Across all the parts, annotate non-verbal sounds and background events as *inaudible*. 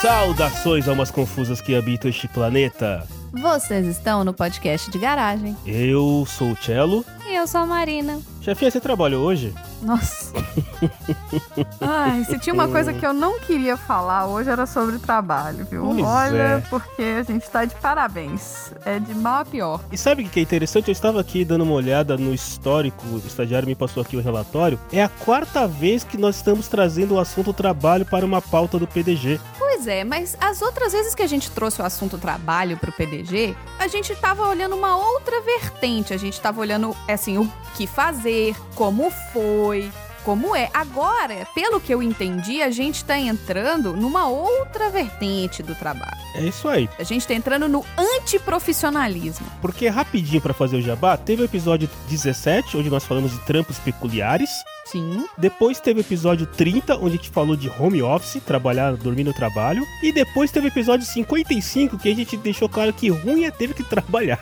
Saudações almas confusas que habitam este planeta. Vocês estão no podcast de garagem. Eu sou o Cello. E eu sou a Marina. Chefinha, você trabalha hoje? Nossa. *laughs* Ai, se tinha uma coisa que eu não queria falar hoje era sobre trabalho, viu? Pois Olha, é. porque a gente tá de parabéns. É de mal a pior. E sabe o que é interessante? Eu estava aqui dando uma olhada no histórico, o estagiário me passou aqui o relatório. É a quarta vez que nós estamos trazendo o assunto trabalho para uma pauta do PDG. Pois é, mas as outras vezes que a gente trouxe o assunto trabalho pro PDG, a gente tava olhando uma outra vertente. A gente tava olhando, assim, o que fazer, como foi, como é. Agora, pelo que eu entendi, a gente tá entrando numa outra vertente do trabalho. É isso aí. A gente tá entrando no antiprofissionalismo. Porque rapidinho para fazer o jabá, teve o episódio 17, onde nós falamos de trampos peculiares. Sim. Depois teve o episódio 30, onde a gente falou de home office, trabalhar, dormir no trabalho. E depois teve o episódio 55, que a gente deixou claro que ruim é ter que trabalhar.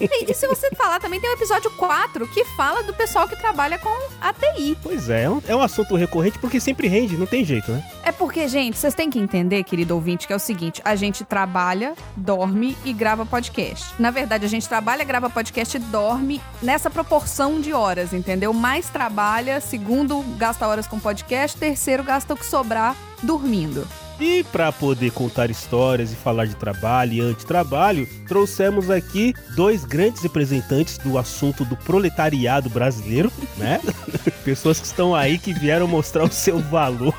E, e se você falar, também tem o episódio 4, que fala do pessoal que trabalha com ATI. Pois é, é um, é um assunto recorrente porque sempre rende, não tem jeito, né? É porque, gente, vocês têm que entender, querido ouvinte, que é o seguinte: a gente trabalha, dorme e grava podcast. Na verdade, a gente trabalha, grava podcast e dorme nessa proporção de horas, entendeu? Mais trabalha, segundo, gasta horas com podcast, terceiro, gasta o que sobrar dormindo. E para poder contar histórias e falar de trabalho e antitrabalho, trouxemos aqui dois grandes representantes do assunto do proletariado brasileiro, né? *laughs* Pessoas que estão aí que vieram mostrar o seu valor.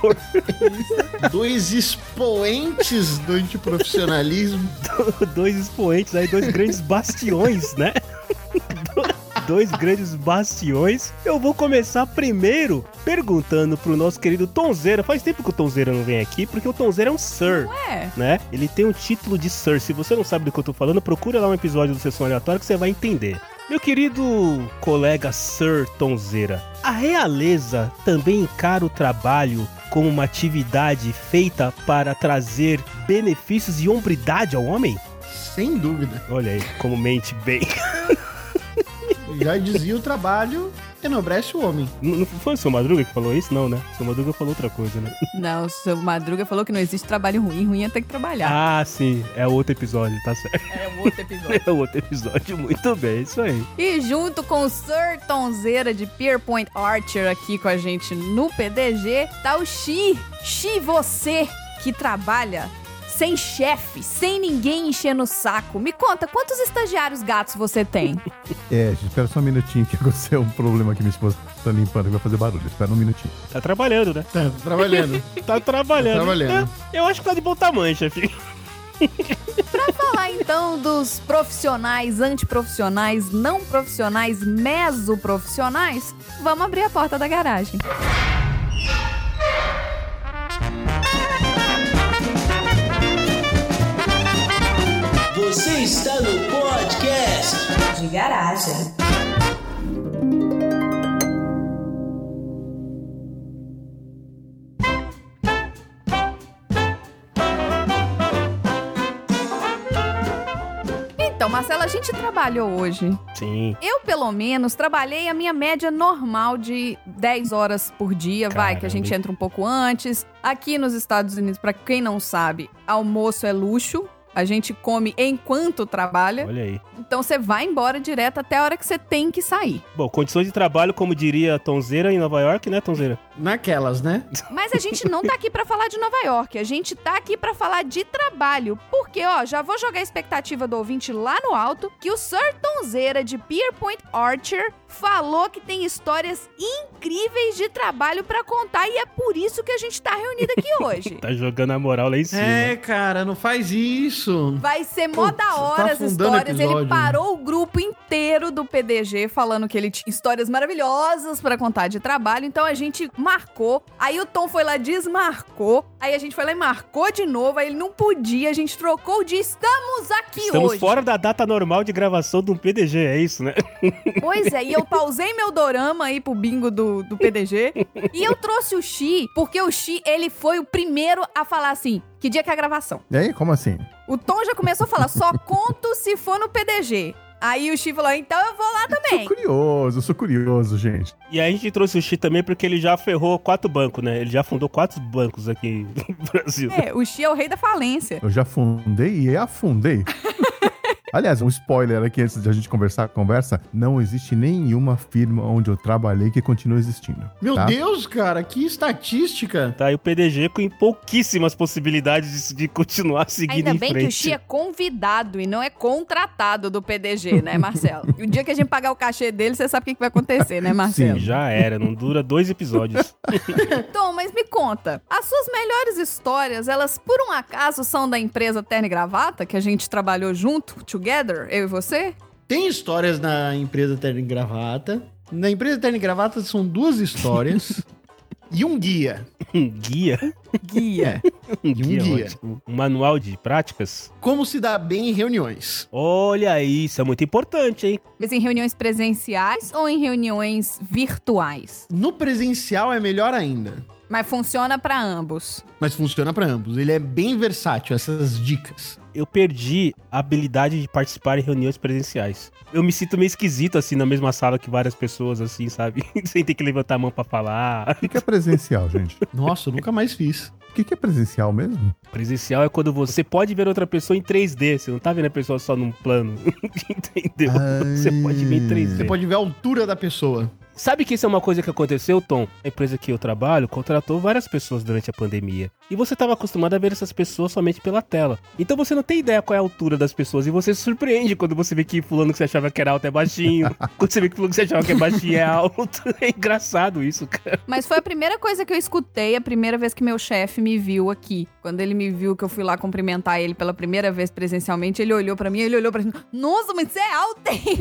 *laughs* Dois expoentes do antiprofissionalismo. *laughs* dois expoentes aí, dois grandes bastiões, né? Dois grandes bastiões. Eu vou começar primeiro perguntando pro nosso querido Tonzeira. Faz tempo que o Tonzeira não vem aqui, porque o Tonzeira é um Sir. É. né? Ele tem um título de Sir. Se você não sabe do que eu tô falando, procura lá um episódio do Sessão Aleatória que você vai entender. Meu querido colega Sir Tonzeira, a realeza também encara o trabalho como uma atividade feita para trazer benefícios e hombridade ao homem? Sem dúvida. Olha aí, como mente bem. *laughs* Já dizia o trabalho enobrece o homem. Não não foi o seu Madruga que falou isso? Não, né? O seu Madruga falou outra coisa, né? Não, o seu Madruga falou que não existe trabalho ruim, ruim é ter que trabalhar. Ah, sim, é outro episódio, tá certo. É um outro episódio. *laughs* É outro episódio, muito bem, isso aí. E junto com o Sir Tonzeira de Pierpoint Archer aqui com a gente no PDG, tá o Xi. Xi, você que trabalha sem chefe, sem ninguém enchendo o saco. Me conta, quantos estagiários gatos você tem? *laughs* É, gente, espera só um minutinho que *laughs* aconteceu um problema que minha esposa tá limpando e vai fazer barulho. Espera um minutinho. Tá trabalhando, né? Tá trabalhando. *laughs* Tá trabalhando. Tá trabalhando. É, eu acho que tá de bom tamanho, chefe. Pra falar então dos profissionais, antiprofissionais, não profissionais, mesoprofissionais, vamos abrir a porta da garagem. Você está no podcast de garagem. Então, Marcela, a gente trabalhou hoje. Sim. Eu, pelo menos, trabalhei a minha média normal de 10 horas por dia. Vai, que a gente Caramba. entra um pouco antes. Aqui nos Estados Unidos, pra quem não sabe, almoço é luxo. A gente come enquanto trabalha. Olha aí. Então você vai embora direto até a hora que você tem que sair. Bom, condições de trabalho, como diria a Tonzeira em Nova York, né, Tonzeira? Naquelas, né? Mas a gente não tá aqui pra falar de Nova York, a gente tá aqui pra falar de trabalho. Porque, ó, já vou jogar a expectativa do ouvinte lá no alto, que o Sir Tonzeira de Pierpoint Archer falou que tem histórias incríveis de trabalho pra contar e é por isso que a gente tá reunido aqui *laughs* hoje. Tá jogando a moral lá em cima. É, cara, não faz isso. Vai ser mó da hora tá as histórias. Ele parou o grupo inteiro do PDG falando que ele tinha histórias maravilhosas pra contar de trabalho. Então a gente marcou. Aí o Tom foi lá, desmarcou. Aí a gente foi lá e marcou de novo. Aí ele não podia, a gente trocou o dia. Estamos aqui Estamos hoje. fora da data normal de gravação de um PDG, é isso, né? Pois é, e eu pausei meu dorama aí pro bingo do, do PDG. E eu trouxe o Xi, porque o Xi, ele foi o primeiro a falar assim: que dia que é a gravação? E aí, como assim? O Tom já começou a falar, só conto se for no PDG. Aí o Xi falou, então eu vou lá Sou também. curioso, sou curioso, gente. E aí a gente trouxe o Xi também porque ele já ferrou quatro bancos, né? Ele já fundou quatro bancos aqui no Brasil. É, o Xi é o rei da falência. Eu já fundei e afundei. *laughs* Aliás, um spoiler aqui antes de a gente conversar, conversa, não existe nenhuma firma onde eu trabalhei que continua existindo. Meu tá? Deus, cara, que estatística. Tá, e o PDG com pouquíssimas possibilidades de, de continuar seguindo Ainda em bem frente. que o Xi é convidado e não é contratado do PDG, né, Marcelo? E o dia que a gente pagar o cachê dele, você sabe o que que vai acontecer, né, Marcelo? Já era, não dura dois episódios. *laughs* Tom, mas me conta, as suas melhores histórias, elas por um acaso são da empresa Terno e Gravata, que a gente trabalhou junto, together, eu e você? Tem histórias na empresa Terno e Gravata. Na empresa Terno e Gravata são duas histórias *laughs* e um guia. Um guia? Guia. *laughs* Um um guia, guia. ótimo. Um manual de práticas? Como se dá bem em reuniões. Olha aí, isso é muito importante, hein? Mas em reuniões presenciais ou em reuniões virtuais? No presencial é melhor ainda. Mas funciona pra ambos. Mas funciona para ambos. Ele é bem versátil, essas dicas. Eu perdi a habilidade de participar em reuniões presenciais. Eu me sinto meio esquisito, assim, na mesma sala que várias pessoas, assim, sabe? *laughs* Sem ter que levantar a mão pra falar. O que que é presencial, gente? Nossa, eu nunca mais fiz. O que que é presencial mesmo? Presencial é quando você pode ver outra pessoa em 3D. Você não tá vendo a pessoa só num plano. *laughs* Entendeu? Você pode ver em 3D. Você pode ver a altura da pessoa. Sabe que isso é uma coisa que aconteceu, Tom? A empresa que eu trabalho contratou várias pessoas durante a pandemia. E você estava acostumado a ver essas pessoas somente pela tela. Então você não tem ideia qual é a altura das pessoas. E você se surpreende quando você vê que fulano que você achava que era alto é baixinho. *laughs* quando você vê que fulano que você achava que é baixinho é alto. *laughs* É engraçado isso, cara. Mas foi a primeira coisa que eu escutei, a primeira vez que meu chefe me viu aqui. Quando ele me viu que eu fui lá cumprimentar ele pela primeira vez presencialmente, ele olhou pra mim, ele olhou pra mim, nossa, mas você é alto, hein?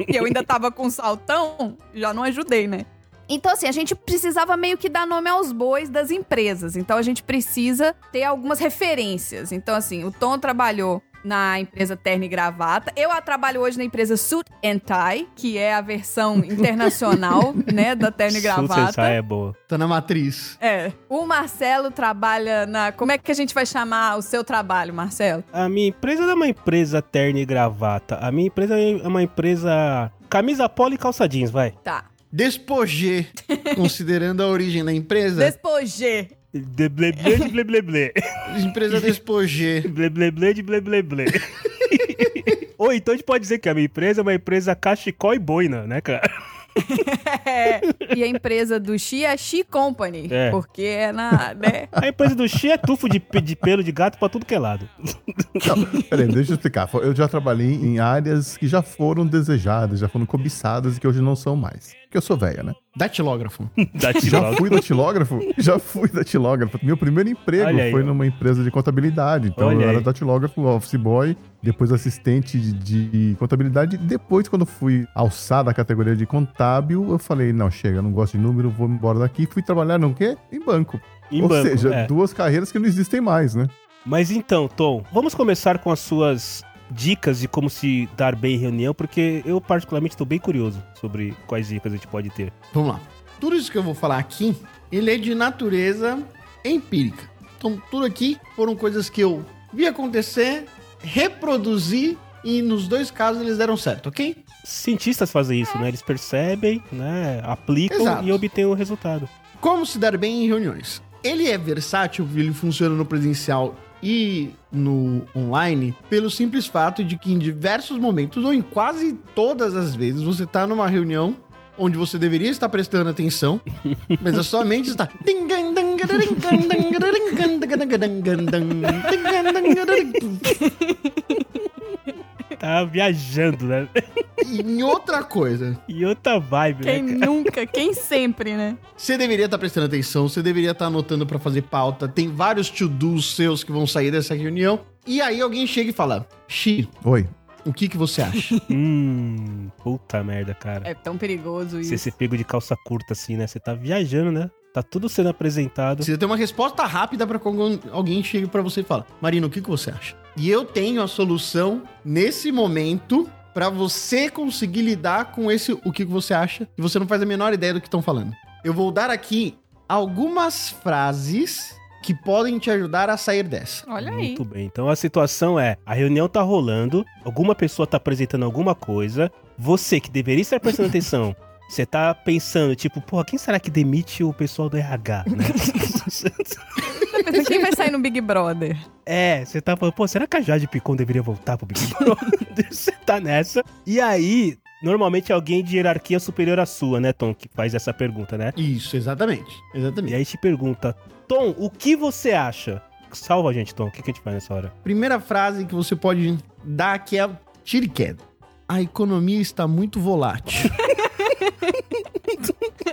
*laughs* e eu ainda tava com um saltão, já não ajudei, né? Então, assim, a gente precisava meio que dar nome aos bois das empresas. Então, a gente precisa ter algumas referências. Então, assim, o Tom trabalhou na empresa Terno e Gravata. Eu a trabalho hoje na empresa Suit and Tie, que é a versão *laughs* internacional, né, da Terno e Suits and Gravata. Tie é boa. Tá na matriz. É. O Marcelo trabalha na. Como é que a gente vai chamar o seu trabalho, Marcelo? A minha empresa não é uma empresa terno e gravata. A minha empresa é uma empresa camisa polo e calça jeans, vai. Tá. Despojê, *laughs* considerando a origem da empresa. Despojê. De ble ble de ble ble ble. Empresa Despojê. *laughs* Ble ble ble de ble ble ble. *laughs* Ou então a gente pode dizer que a minha empresa é uma empresa cachecol e boina, né, cara? É. E a empresa do Xi é Xi Company. É. Porque é na. Né? A empresa do Xi é tufo de, de pelo de gato pra tudo que é lado. Não, peraí, deixa eu explicar. Eu já trabalhei em áreas que já foram desejadas, já foram cobiçadas e que hoje não são mais. Porque eu sou velha, né? Datilógrafo. *laughs* Da Já fui datilógrafo? Já fui datilógrafo. Meu primeiro emprego aí, foi ó. numa empresa de contabilidade. Então Olha eu era aí. datilógrafo, office boy, depois assistente de, de contabilidade. Depois, quando fui alçar da categoria de contábil, eu falei, não, chega, não gosto de número, vou embora daqui. Fui trabalhar no quê? Em banco. Em Ou banco, seja, é. duas carreiras que não existem mais, né? Mas então, Tom, vamos começar com as suas dicas de como se dar bem em reunião, porque eu particularmente estou bem curioso sobre quais dicas a gente pode ter. Vamos lá. Tudo isso que eu vou falar aqui, ele é de natureza empírica. Então, tudo aqui foram coisas que eu vi acontecer, reproduzi e nos dois casos eles deram certo, ok? Cientistas fazem isso, né? Eles percebem, né? Aplicam Exato. e obtêm o resultado. Como se dar bem em reuniões? Ele é versátil, ele funciona no presencial e no online, pelo simples fato de que em diversos momentos, ou em quase todas as vezes, você tá numa reunião onde você deveria estar prestando atenção, *laughs* mas a sua mente está. *laughs* Tá viajando, né? E em outra coisa, E outra vibe, Quem né? cara? nunca, quem sempre, né? você deveria estar prestando atenção, você deveria estar anotando pra fazer pauta, tem vários to-dos seus que vão sair dessa reunião, e aí alguém chega e fala: Xi, Oi. o que, que você acha? *laughs* Hum, puta merda, cara. É tão perigoso isso. Você ser pego de calça curta assim, né? Você tá viajando, né? Tá tudo sendo apresentado. Precisa ter uma resposta rápida pra quando alguém chega pra você e fala: Marina, o que, que você acha? E eu tenho a solução nesse momento pra você conseguir lidar com esse o que, que você acha e você não faz a menor ideia do que estão falando. Eu vou dar aqui algumas frases que podem te ajudar a sair dessa. Olha aí. Muito bem. Então a situação é: a reunião tá rolando, alguma pessoa tá apresentando alguma coisa, você que deveria estar prestando atenção. *laughs* Você tá pensando, tipo, pô, quem será que demite o pessoal do RH, né? Pensando, *laughs* *laughs* Quem vai sair no Big Brother? É, você tá falando, pô, será que a Jade Picon deveria voltar pro Big Brother? *laughs* Você tá nessa. E aí, normalmente é alguém de hierarquia superior à sua, né, Tom, que faz essa pergunta, né? Isso, exatamente. E Exatamente. aí te pergunta, Tom, o que você acha? Salva a gente, Tom, o que, que a gente faz nessa hora? Primeira frase que você pode dar aqui é tira e queda. A economia está muito volátil.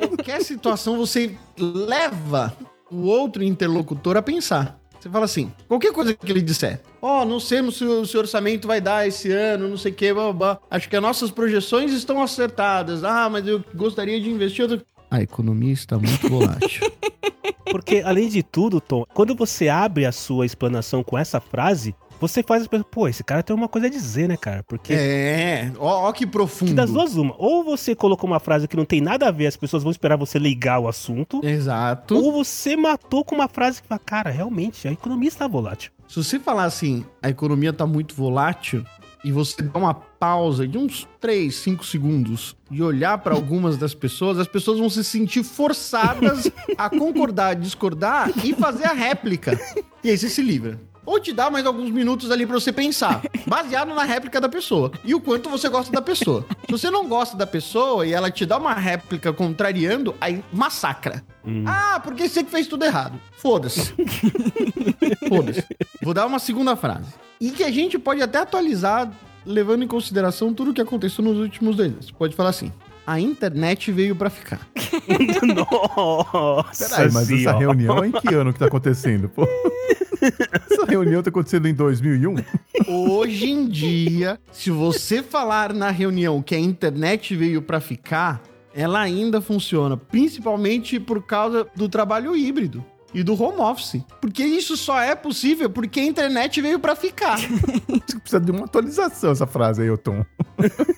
Qualquer situação você leva o outro interlocutor a pensar. Você fala assim, qualquer coisa que ele disser. Ó, não sei se o seu orçamento vai dar esse ano, não sei o que, blá, blá. Acho que as nossas projeções estão acertadas. Ah, mas eu gostaria de investir... Outro... A economia está muito volátil. *laughs* Porque, além de tudo, Tom, quando você abre a sua explanação com essa frase, você faz as pessoas, pô, esse cara tem uma coisa a dizer, né, cara? Porque é, ó, ó que profundo. que das duas, uma. Ou você colocou uma frase que não tem nada a ver, as pessoas vão esperar você ligar o assunto. Exato. Ou você matou com uma frase que fala, cara, realmente, a economia está volátil. Se você falar assim, a economia tá muito volátil, e você dá uma pausa de uns 3, 5 segundos e olhar para algumas das pessoas, as pessoas vão se sentir forçadas a concordar, discordar e fazer a réplica. E aí você se livra. Ou te dá mais alguns minutos ali pra você pensar, *laughs* baseado na réplica da pessoa e o quanto você gosta da pessoa. Se você não gosta da pessoa e ela te dá uma réplica contrariando, aí massacra. Ah, porque você que fez tudo errado. Foda-se. *laughs* Foda-se. Vou dar uma segunda frase. E que a gente pode até atualizar, levando em consideração tudo o que aconteceu nos últimos dois anos. Pode falar assim: a internet veio pra ficar. *laughs* Nossa Peraí, mas essa reunião em que ano que tá acontecendo? Pô? Reunião tá acontecendo em 2001? Hoje em dia, se você falar na reunião que a internet veio pra ficar, ela ainda funciona, principalmente por causa do trabalho híbrido e do home office. Porque isso só é possível porque a internet veio pra ficar. Precisa de uma atualização essa frase aí, Tom.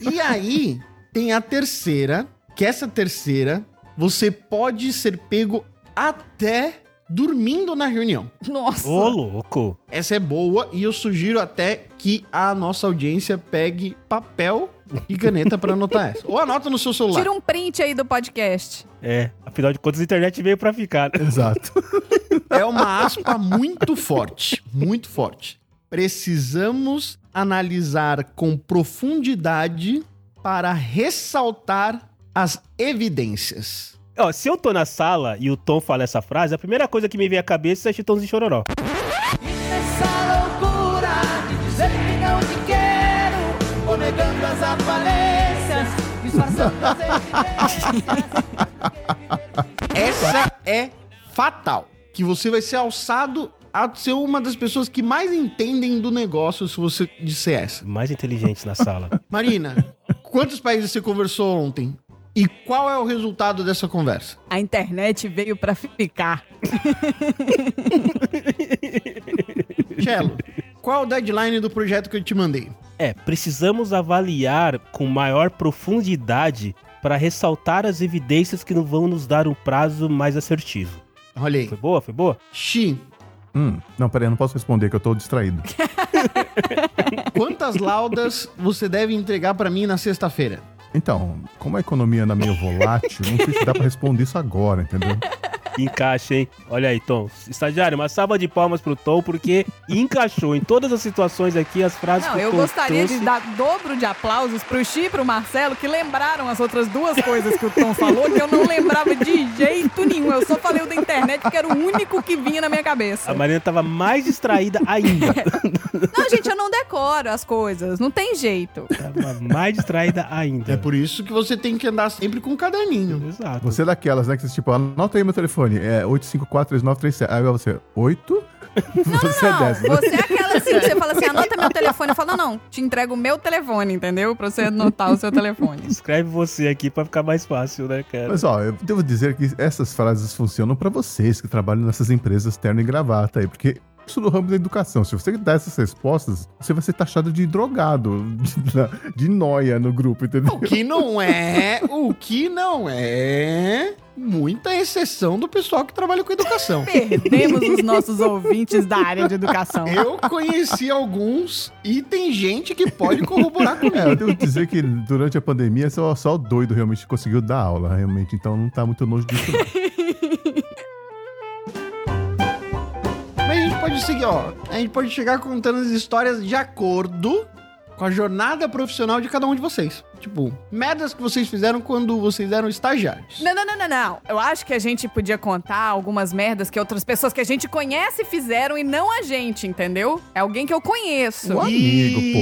E aí tem a terceira, que essa terceira você pode ser pego até dormindo na reunião. Nossa. Ô, louco. Essa é boa e eu sugiro até que a nossa audiência pegue papel e caneta pra anotar essa. Ou anota no seu celular. Tira um print aí do podcast. É, afinal de contas, a internet veio pra ficar. né? Exato. *laughs* É uma aspa muito forte, muito forte. Precisamos analisar com profundidade para ressaltar as evidências. Ó, se eu tô na sala e o Tom fala essa frase, a primeira coisa que me vem à cabeça é Chitãozinho de Chororó. Essa loucura de dizer que não te quero, ou negando as aparências, disfarçando as evidências. *laughs* Essa é fatal. Que você vai ser alçado a ser uma das pessoas que mais entendem do negócio se você disser essa. Mais inteligentes na sala. *laughs* Marina, quantos países você conversou ontem? E qual é o resultado dessa conversa? A internet veio pra ficar. *laughs* Cello, qual é o deadline do projeto que eu te mandei? É, precisamos avaliar com maior profundidade para ressaltar as evidências que não vão nos dar um prazo mais assertivo. Olha aí. Foi boa? Foi boa? Xi, Hum, não, peraí, eu não posso responder que eu tô distraído. *laughs* quantas laudas você deve entregar pra mim na sexta-feira? Então, como a economia anda meio volátil, não sei se dá pra responder isso agora, entendeu? *laughs* Encaixa, hein? Olha aí, Tom. Estagiário, uma salva de palmas pro Tom, porque encaixou em todas as situações aqui as frases Não, que o eu Tom gostaria trouxe. de dar dobro de aplausos pro Chi e pro Marcelo, que lembraram as outras duas coisas que o Tom falou, que eu não lembrava de jeito nenhum. Eu só falei o da internet, porque era o único que vinha na minha cabeça. A Marina tava mais distraída ainda. *laughs* Não, gente, eu não decoro as coisas. Não tem jeito. tava mais distraída ainda. É por isso que você tem que andar sempre com um caderninho. Exato. Você é daquelas, né, que você, tipo, anota aí meu telefone, é 8543937. Aí você, 8? você é Não, dessa, né? você é aquela assim, que você fala assim, anota meu telefone. Eu falo, não, não, te entrego o meu telefone, entendeu? Pra você anotar o seu telefone. Escreve você aqui pra ficar mais fácil, né, cara? Mas ó, eu devo dizer que essas frases funcionam pra vocês que trabalham nessas empresas terno e gravata aí, porque isso no ramo da educação. Se você dá essas respostas, você vai ser taxado de drogado, *laughs* de, de noia no grupo, entendeu? O que não é, o que não é muita exceção do pessoal que trabalha com educação. Perdemos os nossos ouvintes da área de educação. Eu conheci alguns e tem gente que pode corroborar comigo. É, eu devo dizer que durante a pandemia só, só o doido realmente conseguiu dar aula, realmente. Então não tá muito longe disso. Não. *laughs* gente pode seguir, ó. A gente pode chegar contando as histórias de acordo com a jornada profissional de cada um de vocês. Tipo, merdas que vocês fizeram quando vocês eram estagiários. Não, não, não, não, não. Eu acho que a gente podia contar algumas merdas que outras pessoas que a gente conhece fizeram e não a gente, entendeu? É alguém que eu conheço. Um amigo, pô.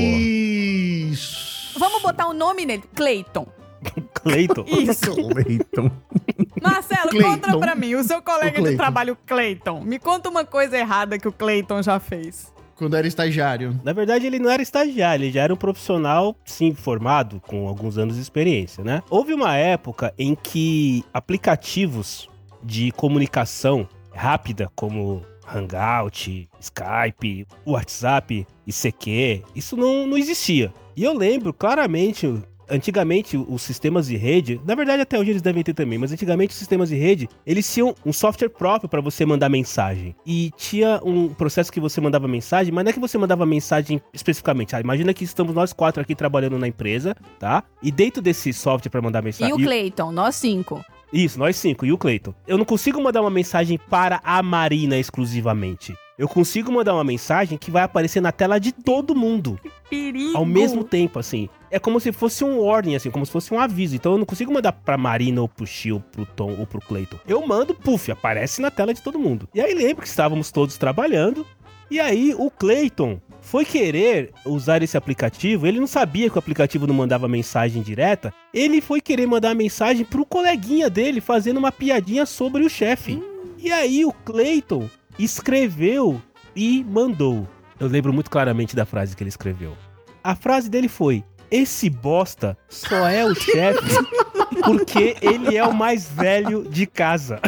Isso. Vamos botar o nome nele, Clayton. *laughs* Cleiton. Isso. Cleiton. *laughs* Marcelo, Clayton. conta pra mim, o seu colega O de trabalho, Clayton. Me conta uma coisa errada que o Clayton já fez. Quando era estagiário. Na verdade, ele não era estagiário, ele já era um profissional, sim, formado, com alguns anos de experiência, né? Houve uma época em que aplicativos de comunicação rápida, como Hangout, Skype, WhatsApp, ICQ, isso não, não existia. E eu lembro claramente, antigamente os sistemas de rede, na verdade até hoje eles devem ter também, mas antigamente os sistemas de rede, eles tinham um software próprio para você mandar mensagem. E tinha um processo que você mandava mensagem, mas não é que você mandava mensagem especificamente. Ah, imagina que estamos nós quatro aqui trabalhando na empresa, tá? E dentro desse software para mandar mensagem, E o Clayton, nós cinco. isso, nós cinco e o Cleiton. Eu não consigo mandar uma mensagem para a Marina exclusivamente. Eu consigo mandar uma mensagem que vai aparecer na tela de todo mundo Perigo. ao mesmo tempo, assim. É como se fosse um warning, assim, como se fosse um aviso. Então eu não consigo mandar pra Marina ou pro Chiu, pro Tom ou pro Cleiton. Eu mando, puf, aparece na tela de todo mundo. E aí lembro que estávamos todos trabalhando. E aí o Cleiton foi querer usar esse aplicativo. Ele não sabia que o aplicativo não mandava mensagem direta. Ele foi querer mandar mensagem pro coleguinha dele, fazendo uma piadinha sobre o chefe. E aí o Cleiton escreveu e mandou. Eu lembro muito claramente da frase que ele escreveu. A frase dele foi: Esse bosta só é o chefe porque ele é o mais velho de casa.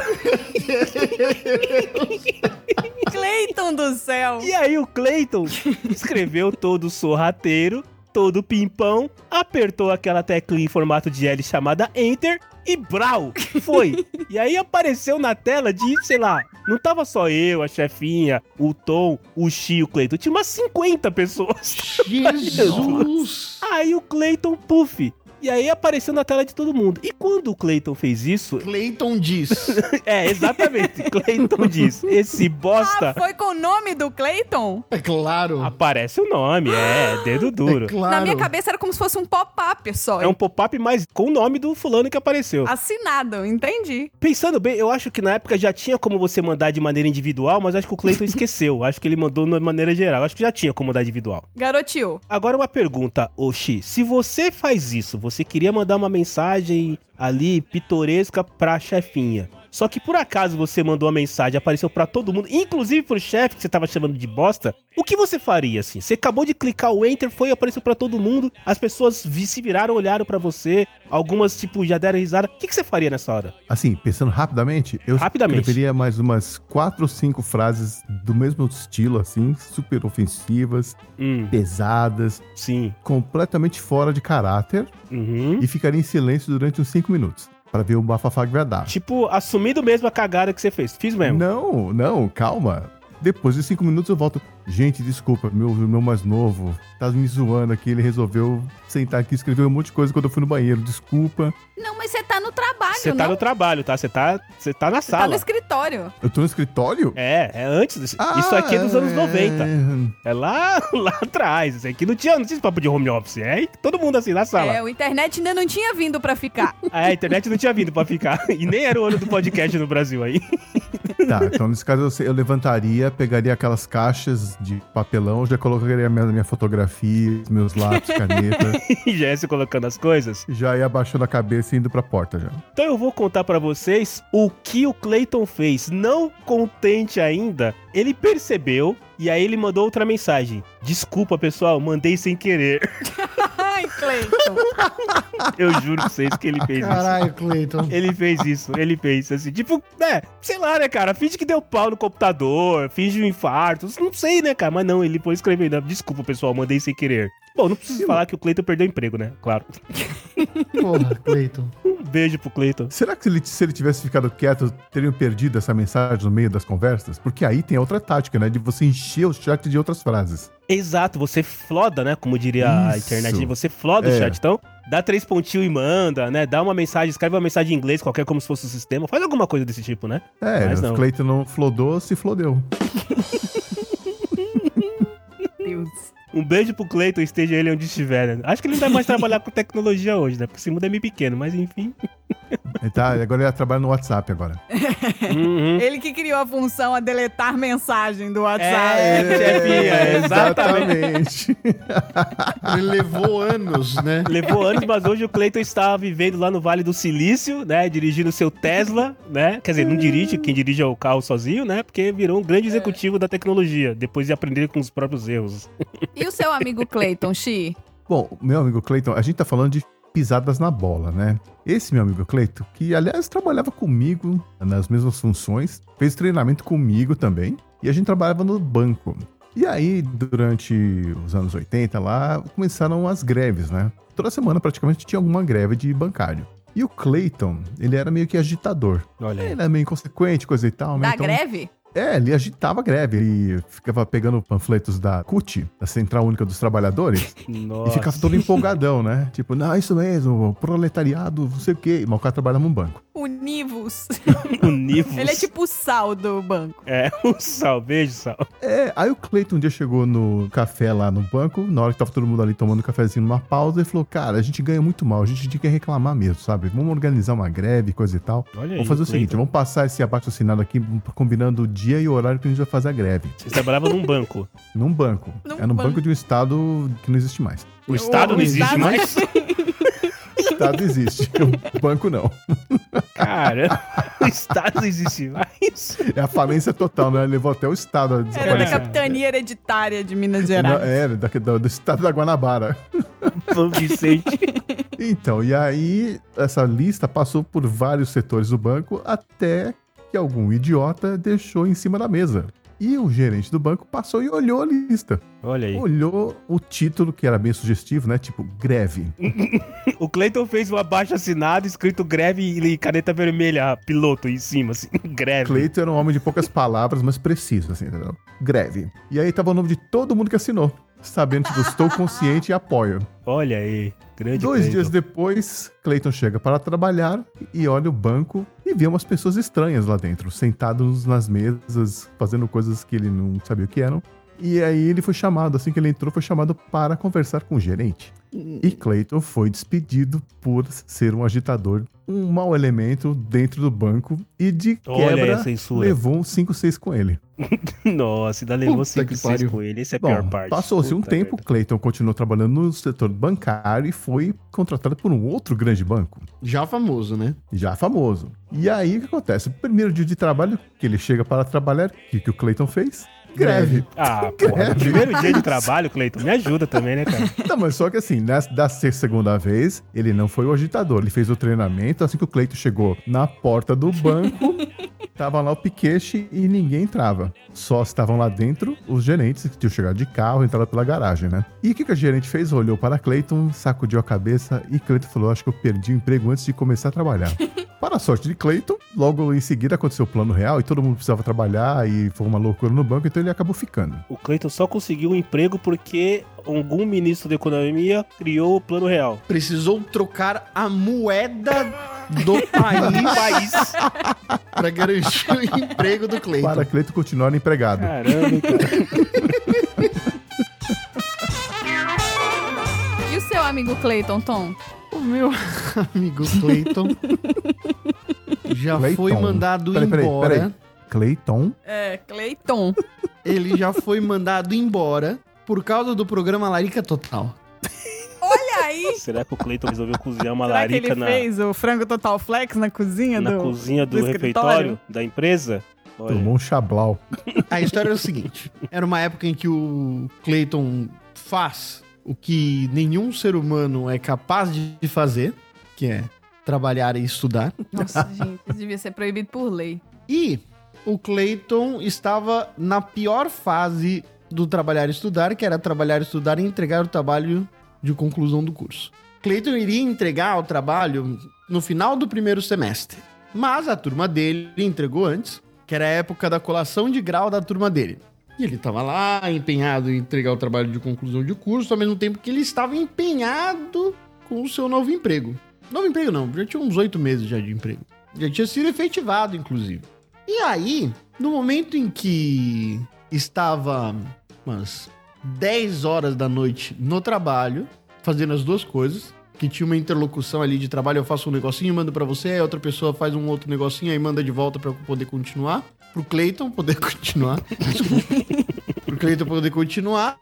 Clayton do céu. E aí o Clayton escreveu todo sorrateiro, todo pimpão, apertou aquela teclinha em formato de L chamada Enter e brau, foi. *laughs* E aí apareceu na tela de, sei lá, não tava só eu, a chefinha, o Tom, o Chi e o Clayton, tinha umas 50 pessoas. *laughs* Jesus! Aí o Clayton, puff. E aí apareceu na tela de todo mundo. E quando o Clayton fez isso, *laughs* Clayton diz. *laughs* é, exatamente, Clayton diz, esse bosta... Ah, foi com o nome do Clayton? É claro. Aparece o nome, é, dedo duro. É claro. Na minha cabeça era como se fosse um pop-up só. É um pop-up, mas com o nome do fulano que apareceu. Assinado, entendi. Pensando bem, eu acho que na época já tinha como você mandar de maneira individual, mas acho que o Clayton *laughs* esqueceu. Acho que ele mandou de maneira geral. Acho que já tinha como mandar individual. Garotinho, Agora uma pergunta, Oxi. Se você faz isso, você queria mandar uma mensagem ali pitoresca pra chefinha. Só que por acaso você mandou uma mensagem, apareceu pra todo mundo, inclusive pro chefe que você tava chamando de bosta. O que você faria assim? Você acabou de clicar o enter, foi apareceu pra todo mundo, as pessoas se viraram, olharam pra você, algumas tipo já deram risada. O que, que você faria nessa hora? Assim, pensando rapidamente, eu Rapidamente. escreveria mais umas quatro ou cinco frases do mesmo estilo, assim, super ofensivas, Hum, pesadas, sim. completamente fora de caráter, Uhum. e ficaria em silêncio durante uns cinco minutos, pra ver o bafafá que vai dar. Tipo, assumindo mesmo a cagada que você fez. Fiz mesmo. Não, não, calma. Depois de cinco minutos eu volto. Gente, desculpa, meu irmão mais novo tá me zoando aqui. Ele resolveu sentar aqui e escrever um monte de coisa quando eu fui no banheiro. Desculpa. não, mas você tá no trabalho, Você tá não? no trabalho, tá? Você tá, você tá na Você tá sala. no escritório. Eu tô no escritório? É, é antes. desse- isso aqui é dos anos 90. É lá, *laughs* lá atrás. Isso aqui não tinha, não tinha esse papo de home office. É todo mundo assim na sala. É, o internet ainda não tinha vindo pra ficar. *laughs* É, a internet não tinha vindo pra ficar. E nem era o ano do podcast no Brasil aí. *laughs* Tá, então nesse caso eu, eu levantaria, pegaria aquelas caixas de papelão, já colocaria minha, minha fotografia, meus lápis, caneta, *laughs* E Jesse colocando as coisas. já ia abaixando a cabeça e indo pra porta já. Então eu vou contar pra vocês o que o Clayton fez. Não contente ainda, ele percebeu e aí ele mandou outra mensagem. Desculpa, pessoal, mandei sem querer. Ai, Cleiton. *laughs* Eu juro pra vocês que ele fez isso. Caralho, Cleiton. Ele fez isso, ele fez assim, tipo, né, sei lá, né, cara, finge que deu pau no computador, finge um infarto, não sei, né, cara, mas não, ele foi escrevendo, desculpa, pessoal, mandei sem querer. Bom, não preciso falar que o Cleiton perdeu o emprego, né, claro. *laughs* Porra, Cleiton. Um beijo pro Cleiton. Será que se ele, se ele tivesse ficado quieto, teriam perdido essa mensagem no meio das conversas? Porque aí tem outra tática, né? De você encher o chat de outras frases. Exato, você floda, né, como diria a Isso. internet, você floda o É. chat, então... Dá três pontinhos e manda, né? Dá uma mensagem, escreve uma mensagem em inglês, qualquer como se fosse o sistema. Faz alguma coisa desse tipo, né? É, Mas não. o Cleiton não flodou, se flodeu. *laughs* Um beijo pro Cleiton, esteja ele onde estiver. Né? Acho que ele não vai mais *laughs* trabalhar com tecnologia hoje, né? Porque esse mundo é meio pequeno, mas enfim. Ele tá, agora ele trabalha no WhatsApp agora. Uhum. Ele que criou a função a deletar mensagem do WhatsApp. É, chefinha, exatamente. Exatamente. *laughs* Ele levou anos, né? Levou anos, mas hoje o Cleiton está vivendo lá no Vale do Silício, né? Dirigindo seu Tesla, né? Quer dizer, não dirige, quem dirige é o carro sozinho, né? Porque virou um grande executivo da tecnologia, depois de aprender com os próprios erros. E o seu amigo Cleiton, Xi? Bom, meu amigo Cleiton, a gente tá falando de pisadas na bola, né? Esse meu amigo Cleiton, que aliás trabalhava comigo nas mesmas funções, fez treinamento comigo também, e a gente trabalhava no banco. E aí, durante os anos 80 lá, começaram as greves, né? Toda semana praticamente tinha alguma greve de bancário. E o Cleiton, ele era meio que agitador. Olha aí. Ele era meio inconsequente, coisa e tal, né? Da Então- greve? É, ele agitava a greve. Ele ficava pegando panfletos da CUT, da Central Única dos Trabalhadores, *laughs* Nossa. e ficava todo empolgadão, né? Tipo, não, isso mesmo, proletariado, não sei o quê. Mas o cara trabalha num banco. Univos. *laughs* Univos. Ele é tipo o sal do banco. É, o Sal, beijo, Sal. É, aí o Cleiton um dia chegou no café lá no banco, na hora que tava todo mundo ali tomando um cafezinho numa pausa, e falou: Cara, a gente ganha muito mal, a gente tinha que reclamar mesmo, sabe? Vamos organizar uma greve, coisa e tal. Olha aí, Vamos fazer o seguinte: Cleiton. vamos passar esse abaixo assinado aqui, combinando dia e o horário que a gente vai fazer a greve. Vocês trabalhavam num banco. Num banco. Num é num banco. banco. de um estado que não existe mais. O Estado não existe Estado- mais? *laughs* O estado existe, *laughs* o banco não. Cara, o Estado não existe mais. É a falência total, né? Levou até o estado a Era da capitania hereditária de Minas Gerais. É, da- do, do estado da Guanabara. São Vicente. Então, e aí essa lista passou por vários setores do banco até que algum idiota deixou em cima da mesa. E o gerente do banco passou e olhou a lista. Olha aí. Olhou o título, que era bem sugestivo, né? Tipo, greve. *laughs* O Cleiton fez um abaixo assinado escrito greve e caneta vermelha, piloto em cima, assim. *laughs* Greve. Cleito era um homem de poucas palavras, mas preciso, assim, entendeu? Greve. E aí tava o nome de todo mundo que assinou. Sabendo que eu estou consciente e apoio. Olha aí. Grande Dois Cleiton. dias depois, Clayton chega para trabalhar e olha o banco e vê umas pessoas estranhas lá dentro, sentados nas mesas, fazendo coisas que ele não sabia o que eram. E aí ele foi chamado, assim que ele entrou, foi chamado para conversar com o gerente. E Clayton foi despedido por ser um agitador, um mau elemento dentro do banco e de quebra a censura. levou um 5-6 com ele. *laughs* Nossa, ainda levou Puta 5 que 6 pariu. com ele. Esse é a Bom, pior parte. passou-se um tempo, merda. Clayton continuou trabalhando no setor bancário e foi contratado por um outro grande banco. Já famoso, né? já famoso. E aí o que acontece? O primeiro dia de trabalho que ele chega para trabalhar, o que, que o Clayton fez? Greve. Ah, *laughs* porra. Greve. No primeiro dia de trabalho, Cleiton, me ajuda também, né, cara? Não, mas só que assim, nessa, da se- segunda vez, ele não foi o agitador, ele fez o treinamento. Assim que o Clayton chegou na porta do banco, *laughs* tava lá o piquete e ninguém entrava. Só estavam lá dentro os gerentes que tinham chegado de carro, entraram pela garagem, né? E o que, que a gerente fez? Olhou para Clayton, sacudiu a cabeça e Clayton falou: Acho que eu perdi o emprego antes de começar a trabalhar. *laughs* Para a sorte de Clayton, logo em seguida aconteceu o plano real e todo mundo precisava trabalhar e foi uma loucura no banco, então ele acabou ficando. O Cleiton só conseguiu um emprego porque algum ministro da economia criou o plano real. Precisou trocar a moeda do país *laughs* País. pra garantir o emprego do Cleiton. Para Cleiton continuar empregado. Caramba, cara. E o seu amigo Cleiton, Tom? O meu amigo Cleiton já Clayton. foi mandado Peraí, peraí, embora. peraí. Cleiton. É, Cleiton. Ele já foi mandado embora por causa do programa Larica Total. Olha aí! Será que o Cleiton resolveu cozinhar uma Será que larica ele na, fez o frango total flex na cozinha na do... cozinha do, do refeitório escritório? da empresa? Olha, Tomou um chablau. A história é o seguinte: era uma época em que o Clayton faz o que nenhum ser humano é capaz de fazer, que é trabalhar e estudar. Nossa, gente, isso devia ser proibido por lei. E o Clayton estava na pior fase do trabalhar e estudar, que era trabalhar estudar e entregar o trabalho de conclusão do curso. Clayton iria entregar o trabalho no final do primeiro semestre, mas a turma dele entregou antes, que era a época da colação de grau da turma dele. E ele estava lá empenhado em entregar o trabalho de conclusão de curso, ao mesmo tempo que ele estava empenhado com o seu novo emprego. Novo emprego não, já tinha uns oito meses já de emprego. Já tinha sido efetivado, inclusive. E aí, no momento em que estava umas 10 horas da noite no trabalho, fazendo as duas coisas, que tinha uma interlocução ali de trabalho, eu faço um negocinho, mando pra você, aí outra pessoa faz um outro negocinho, aí manda de volta pra eu poder continuar. Pro Clayton poder *laughs* continuar. Pro Clayton poder continuar.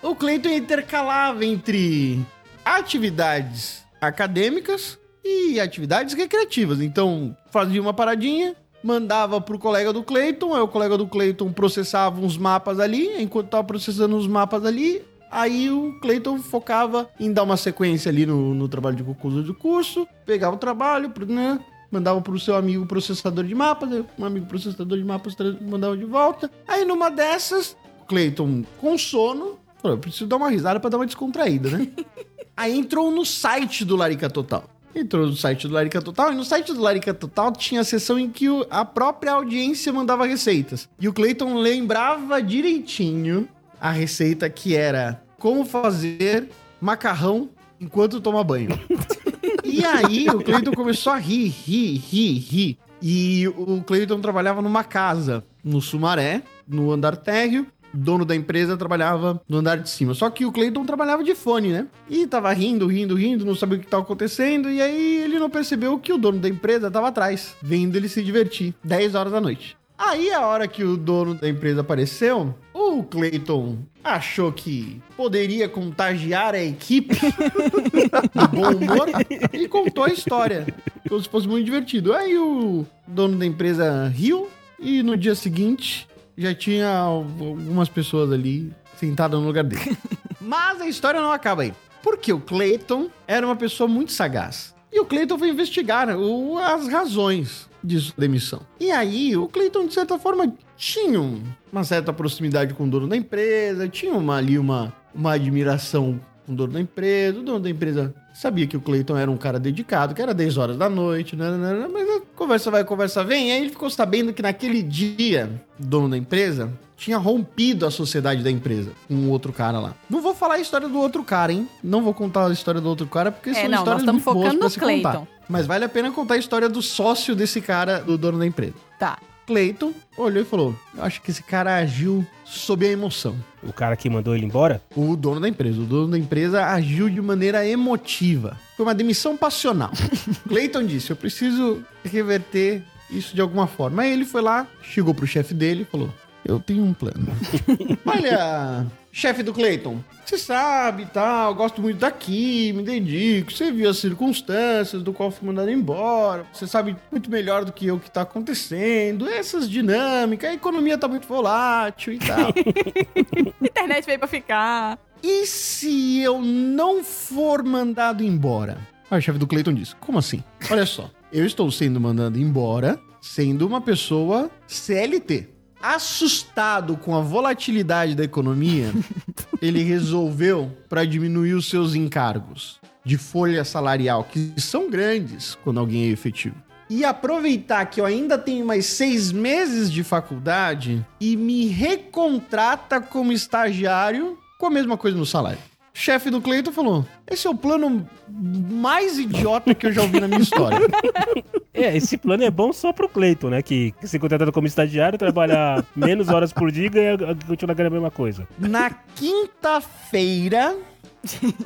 O Clayton intercalava entre atividades acadêmicas e atividades recreativas. Então, fazia uma paradinha, mandava pro colega do Clayton, aí o colega do Clayton processava uns mapas ali, enquanto tava processando os mapas ali, aí o Clayton focava em dar uma sequência ali no, no trabalho de conclusão do curso, pegava o trabalho, né, mandava pro seu amigo processador de mapas, um amigo processador de mapas mandava de volta. Aí numa dessas, o Clayton com sono, falou, eu preciso dar uma risada pra dar uma descontraída, né? *laughs* Aí entrou no site do Larica Total. Entrou no site do Larica Total e no site do Larica Total tinha a seção em que o- a própria audiência mandava receitas. E o Clayton lembrava direitinho a receita que era como fazer macarrão enquanto toma banho. *laughs* E aí o Clayton começou a rir, rir, rir, rir. E o Clayton trabalhava numa casa no Sumaré, no andar térreo. Dono da empresa trabalhava no andar de cima. Só que o Clayton trabalhava de fone, né? E tava rindo, rindo, rindo, não sabia o que tava acontecendo. E aí ele não percebeu que o dono da empresa tava atrás, vendo ele se divertir. 10 horas da noite. Aí, a hora que o dono da empresa apareceu, o Clayton achou que poderia contagiar a equipe *laughs* do bom humor e contou a história. Como se fosse muito divertido. Aí o dono da empresa riu e no dia seguinte já tinha algumas pessoas ali sentadas no lugar dele. *laughs* Mas a história não acaba aí. Porque o Clayton era uma pessoa muito sagaz. E o Clayton foi investigar o- as razões sua demissão. E aí, o Clayton, de certa forma, tinha um- uma certa proximidade com o dono da empresa, tinha uma, ali uma, uma admiração o dono da empresa. O dono da empresa sabia que o Clayton era um cara dedicado, que era 10 horas da noite, né, né, né, mas a conversa vai, conversa vem. E aí ele ficou sabendo que naquele dia, o dono da empresa tinha rompido a sociedade da empresa com um outro cara lá. Não vou falar a história do outro cara, hein? Não vou contar a história do outro cara, porque É, são não, histórias muito boas pra no se Clayton. contar. Mas vale a pena contar a história do sócio desse cara, do dono da empresa. Tá. Clayton olhou e falou: Eu acho que esse cara agiu sob a emoção. O cara que mandou ele embora? O dono da empresa. O dono da empresa agiu de maneira emotiva. Foi uma demissão passional. *laughs* Clayton disse: Eu preciso reverter isso de alguma forma. Aí ele foi lá, chegou pro chefe dele e falou: Eu tenho um plano. *laughs* Olha, chefe do Clayton, você sabe, tal, gosto muito daqui, me dedico, você viu as circunstâncias do qual fui mandado embora, você sabe muito melhor do que eu o que tá acontecendo, essas dinâmicas, a economia tá muito volátil e tal. *laughs* Internet veio pra ficar. E se eu não for mandado embora? Aí o chefe do Clayton disse: Como assim? Olha só, eu estou sendo mandado embora sendo uma pessoa CLT. Assustado com a volatilidade da economia, *laughs* ele resolveu para diminuir os seus encargos de folha salarial, que são grandes quando alguém é efetivo. E aproveitar que eu ainda tenho mais seis meses de faculdade e me recontrata como estagiário com a mesma coisa no salário. O chefe do Cleiton falou: Esse é o plano mais idiota que eu já ouvi na minha história. *laughs* É, esse plano é bom só pro Cleiton, né? Que, que se contratado como estagiário, trabalhar *laughs* menos horas por dia e ganha- continua ganhando a mesma coisa. Na quinta-feira,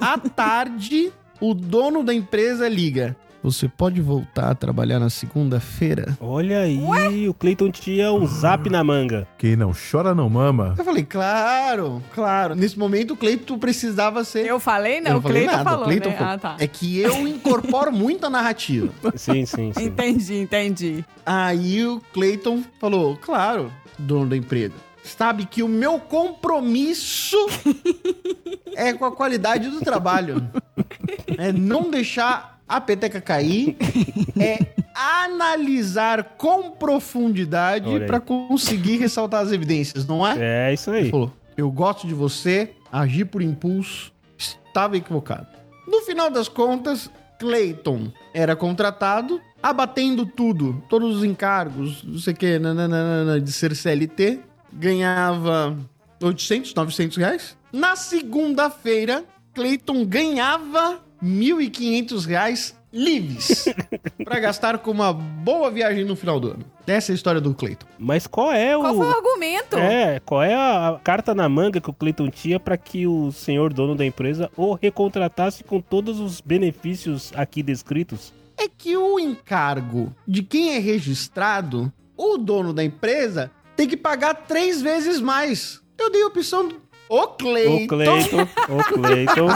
à tarde, o dono da empresa liga. Você pode voltar a trabalhar na segunda-feira? Olha aí, o Cleiton tinha um zap na manga. Quem não chora não mama. Eu falei, claro, claro. Nesse momento, o Cleiton precisava ser. Eu falei, Eu não, o falei Cleiton nada, o falou, Cleiton né? falou. Ah, tá. É que eu incorporo muito a narrativa. *laughs* Sim, sim, sim. Entendi, entendi. Aí o Clayton falou, claro, dono da empresa. sabe que o meu compromisso *laughs* é com a qualidade do trabalho. É não deixar a peteca cair, *laughs* é analisar com profundidade para conseguir ressaltar as evidências, não é? É isso Ele aí. falou: Eu gosto de você, agi por impulso, estava equivocado. No final das contas, Clayton era contratado, abatendo tudo, todos os encargos, não sei o que, nananana, de ser CLT, ganhava 800, 900 reais. Na segunda-feira, Clayton ganhava 1.500 reais livres *laughs* para gastar com uma boa viagem no final do ano. Essa é a história do Clayton. Mas qual é o. Qual foi o argumento? É, qual é a carta na manga que o Cleiton tinha para que o senhor dono da empresa o recontratasse com todos os benefícios aqui descritos? é que o encargo de quem é registrado, o dono da empresa tem que pagar três vezes mais. Eu dei a opção do. Ô, O Cleiton Cleiton, o Cleiton,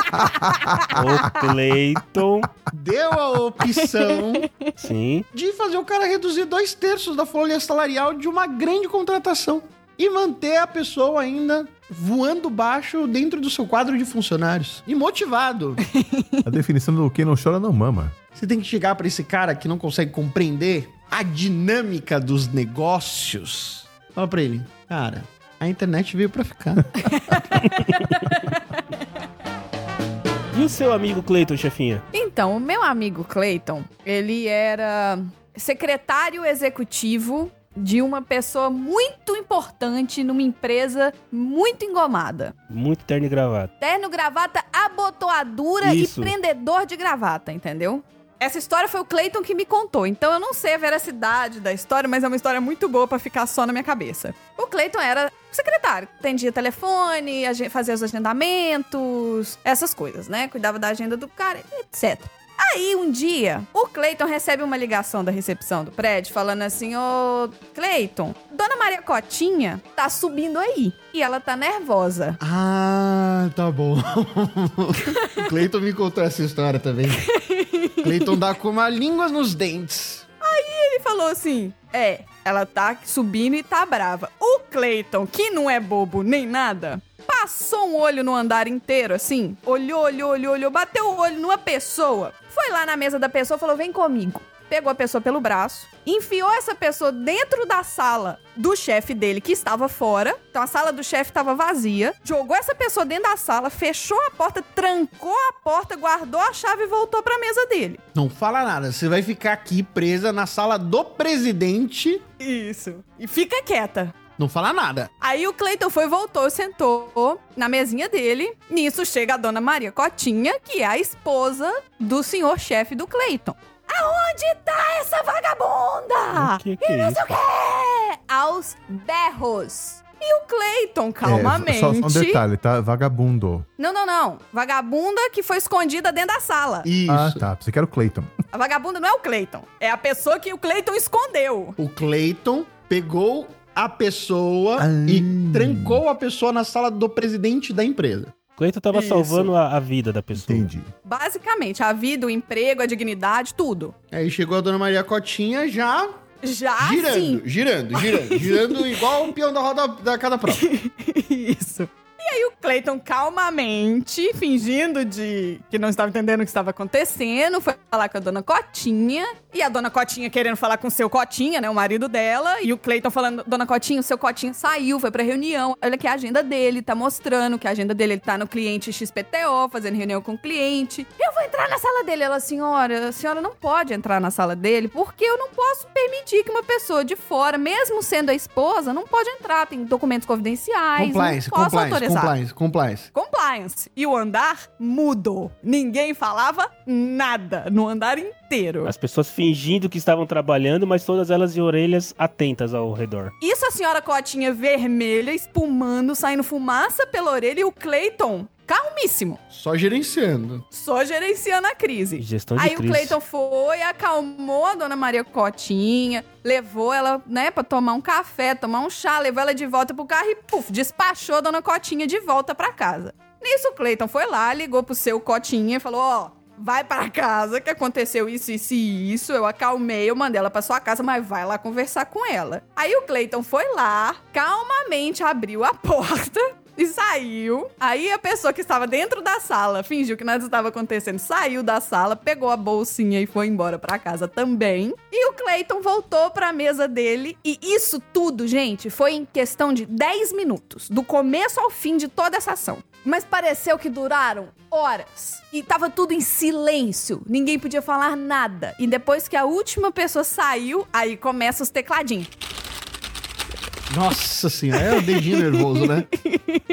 o Cleiton, deu a opção sim. de fazer o cara reduzir dois terços da folha salarial de uma grande contratação e manter a pessoa ainda voando baixo dentro do seu quadro de funcionários. E motivado. A definição do quem não chora não mama. Você tem que chegar pra esse cara que não consegue compreender a dinâmica dos negócios. Fala pra ele, cara, a internet veio pra ficar. *laughs* E o seu amigo Cleiton, chefinha? Então, o meu amigo Clayton, ele era secretário executivo de uma pessoa muito importante numa empresa muito engomada. Muito terno e gravata. Terno, gravata, abotoadura Isso. e prendedor de gravata, entendeu? Essa história foi o Clayton que me contou, então eu não sei a veracidade da história, mas é uma história muito boa pra ficar só na minha cabeça. O Clayton era secretário, atendia telefone, fazia os agendamentos, essas coisas, né? Cuidava da agenda do cara, etc. Aí um dia, o Clayton recebe uma ligação da recepção do prédio falando assim: Ô Clayton, Dona Maria Cotinha tá subindo aí e ela tá nervosa. ah, tá bom. *laughs* o Cleiton me contou essa história também. *laughs* Cleiton dá com uma língua nos dentes. Ele falou assim: É, ela tá subindo e tá brava. O Clayton, que não é bobo nem nada, passou um olho no andar inteiro, assim, olhou, olhou, olhou, olhou, bateu o olho numa pessoa, foi lá na mesa da pessoa e falou: Vem comigo. Pegou a pessoa pelo braço, enfiou essa pessoa dentro da sala do chefe dele, que estava fora. Então a sala do chefe estava vazia. Jogou essa pessoa dentro da sala, fechou a porta, trancou a porta, guardou a chave e voltou pra mesa dele. Não fala nada, você vai ficar aqui presa na sala do presidente. Isso. E fica quieta. Não fala nada. Aí o Cleiton foi, voltou, sentou na mesinha dele. Nisso chega a dona Maria Cotinha, que é a esposa do senhor chefe do Cleiton. Aonde tá essa vagabunda? O que que é e não sei o quê! Aos berros. E o Cleiton, calmamente. É, só, só um detalhe, tá? Vagabundo. Não, não, não. Vagabunda que foi escondida dentto da sala. Isso. Ah, tá. Você quer o Clayton. A vagabunda não é o Cleiton. É a pessoa que o Cleiton escondeu. O Clayton pegou a pessoa Ah. e trancou a pessoa na sala do presidente da empresa. Cleiton tava Isso. salvando a, a vida da pessoa. Entendi. Basicamente, a vida, o emprego, a dignidade, tudo. Aí chegou a dona Maria Cotinha já Já girando, sim. girando, girando, girando *laughs* igual um peão da roda da cada prova. Isso. E aí o Clayton calmamente, fingindo de que não estava entendendo o que estava acontecendo, foi falar com a dona Cotinha. E a dona Cotinha querendo falar com o seu Cotinha, né, o marido dela. E o Clayton falando, dona Cotinha, o seu Cotinha saiu, foi pra reunião. Olha aqui a agenda dele, tá mostrando que a agenda dele ele tá no cliente XPTO, fazendo reunião com o cliente. Eu vou entrar na sala dele. Ela, senhora, a senhora não pode entrar na sala dele porque eu não posso permitir que uma pessoa de fora, mesmo sendo a esposa, não pode entrar. Tem documentos confidenciais. Compliance, não posso compliance, autorizar. Compliance, compliance. Compliance. E o andar mudou. Ninguém falava nada no andar inteiro. As pessoas fingindo que estavam trabalhando, mas todas elas de orelhas atentas ao redor. Isso a senhora Cotinha vermelha, espumando, saindo fumaça pela orelha e o Clayton calmíssimo, Só gerenciando. só gerenciando a crise. Gestão de Aí o crise. Clayton foi, acalmou a dona Maria Cotinha, levou ela, né, pra tomar um café, tomar um chá, levou ela de volta pro carro e, puf, despachou a dona Cotinha de volta pra casa. Nisso, o Clayton foi lá, ligou pro seu Cotinha e falou: Ó, vai para casa, que aconteceu isso, isso e isso. Eu acalmei, eu mandei ela pra sua casa, mas vai lá conversar com ela. Aí o Clayton foi lá, calmamente abriu a *laughs* porta e saiu. Aí a pessoa que estava dentro da sala fingiu que nada estava acontecendo, saiu da sala, pegou a bolsinha e foi embora pra casa também. E o Clayton voltou pra mesa dele. E isso tudo, gente, foi em questão de 10 minutos, do começo ao fim de toda essa ação. Mas pareceu que duraram horas. E tava tudo em silêncio. Ninguém podia falar nada. E depois que a última pessoa saiu, aí começa os tecladinhos. Nossa senhora, é o dedinho nervoso, né?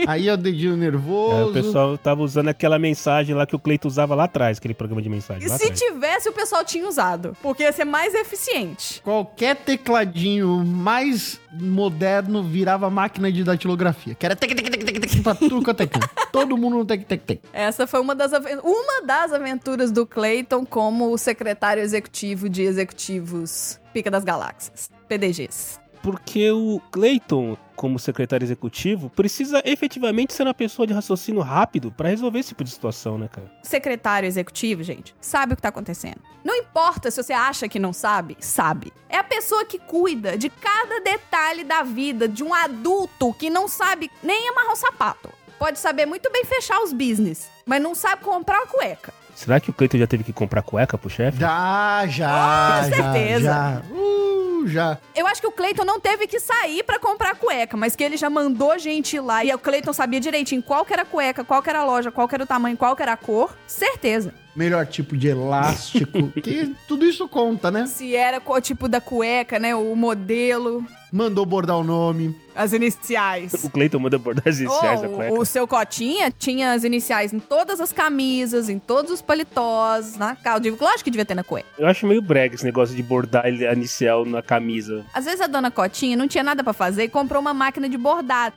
Aí é o dedinho É, nervoso. o pessoal tava usando aquela mensagem lá que o Cleiton usava lá atrás, aquele programa de mensagem. E se atrás. tivesse, o pessoal tinha usado. Porque ia ser mais eficiente. Qualquer tecladinho mais moderno virava máquina de datilografia. Que era tec, tec, tec, tec, tec, pra tudo quanto é canto. *laughs* Todo mundo no tec, tec, tec. Essa foi uma das, uma das aventuras do Clayton como o secretário executivo de executivos Pica das Galáxias. PDGs. Porque o Clayton, como secretário executivo, precisa efetivamente ser uma pessoa de raciocínio rápido pra resolver esse tipo de situação, né, cara? secretário executivo, gente, sabe o que tá acontecendo. Não importa se você acha que não sabe, sabe. É a pessoa que cuida de cada detalhe da vida de um adulto que não sabe nem amarrar o sapato. Pode saber muito bem fechar os business, mas não sabe comprar uma cueca. Será que o Cleiton já teve que comprar cueca pro chefe? Já, já, Com já, certeza. já. Uh, já. Eu acho que o Cleiton não teve que sair pra comprar cueca, mas que ele já mandou gente ir lá e o Cleiton sabia direitinho qual que era a cueca, qual que era a loja, qual que era o tamanho, qual que era a cor. Certeza. Melhor tipo de elástico. *laughs* que tudo isso conta, né? Se era qual tipo da cueca, né, o modelo, Mandou bordar o nome. as iniciais. O Cleiton manda bordar as iniciais da Oh, cueca. o, seu Cotinha tinha as iniciais em todas as camisas, em todos os paletós, na calça. Lógico que devia ter na cueca. Eu acho meio brega esse negócio de bordar a inicial na camisa. Às vezes a dona Cotinha não tinha nada pra fazer e comprou uma máquina de bordado.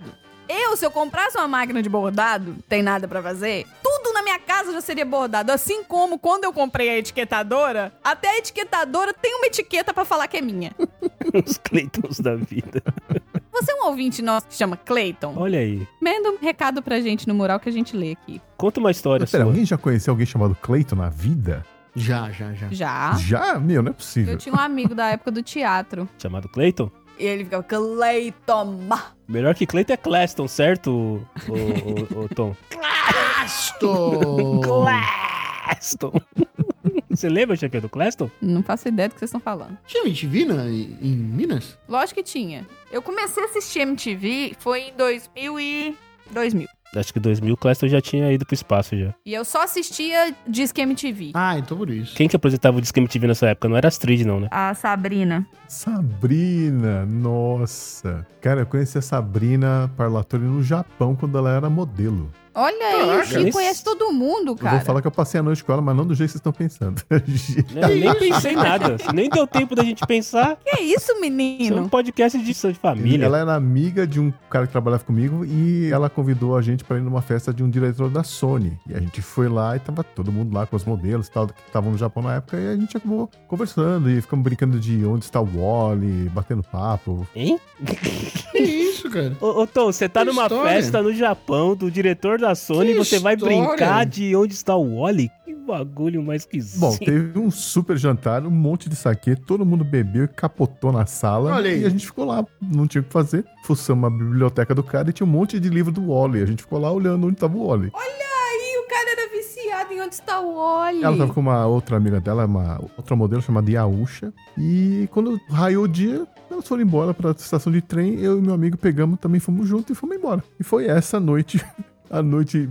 Eu, se eu comprasse uma máquina de bordado, tem nada pra fazer, tudo na minha casa já seria bordado. Assim como quando eu comprei a etiquetadora, até a etiquetadora tem uma etiqueta pra falar que é minha. *laughs* Os Cleitons da vida. Você é um ouvinte nosso que chama Clayton? Olha aí. Manda um recado pra gente no mural que a gente lê aqui. Conta uma história Pera, sua. alguém já conheceu alguém chamado Clayton na vida? Já, já, já. Já. Já? Meu, não é possível. Eu tinha um amigo da época do teatro. Chamado Cleiton? E ele ficava, Clayton. Melhor que Cleiton é Claston, certo, o, o, o- o Tom? Aston! *laughs* Claston. *laughs* Você lembra, chefe, do Claston? Não faço ideia do que vocês estão falando. Tinha MTV na, em em Minas? Lógico que tinha. Eu comecei a assistir MTV foi em 2000 e... 2000. Acho que 2000 o Claston já tinha ido pro espaço já. E eu só assistia Disque MTV. Ah, então por isso. Quem que apresentava o Disque MTV nessa época? Não era Astrid, não, né? A Sabrina. Sabrina, nossa. Cara, eu conheci a Sabrina Parlatori no Japão quando ela era modelo. Olha aí, o Chico conhece todo mundo, Eu cara. vou falar que eu passei a noite com ela, mas não do jeito que vocês estão pensando. *laughs* Eu nem pensei em nada. Nem deu tempo da gente pensar. Que isso, Isso é um menino? podcast de de família. Ela era amiga de um cara que trabalhava comigo e ela convidou a gente pra ir numa festa de um diretor da Sony. E a gente foi lá e tava todo mundo lá com os modelos e tal, que estavam no Japão na época, e a gente acabou conversando e ficamos brincando de onde está o Wally, batendo papo. Hein? Isso, cara? Ô, ô Tom, você tá Que numa história. festa no Japão do diretor da Sony Que e você vai história. brincar de onde está o Wally? Que bagulho mais esquisito. Bom, teve um super jantar, um monte de saque, todo mundo bebeu e capotou na sala. Olha aí. E a gente ficou lá, não tinha o que fazer. Fuçamos a biblioteca do cara e tinha um monte de livro do Wally. A gente ficou lá olhando onde tava o Wally. Aí o cara em onde está o Oli. Ela tava com uma outra amiga dela, uma outra modelo chamada Yausha. E quando raiou o dia, elas foram embora pra estação de trem. Eu e meu amigo pegamos, também fomos juntos e fomos embora. E foi essa noite, *laughs* a noite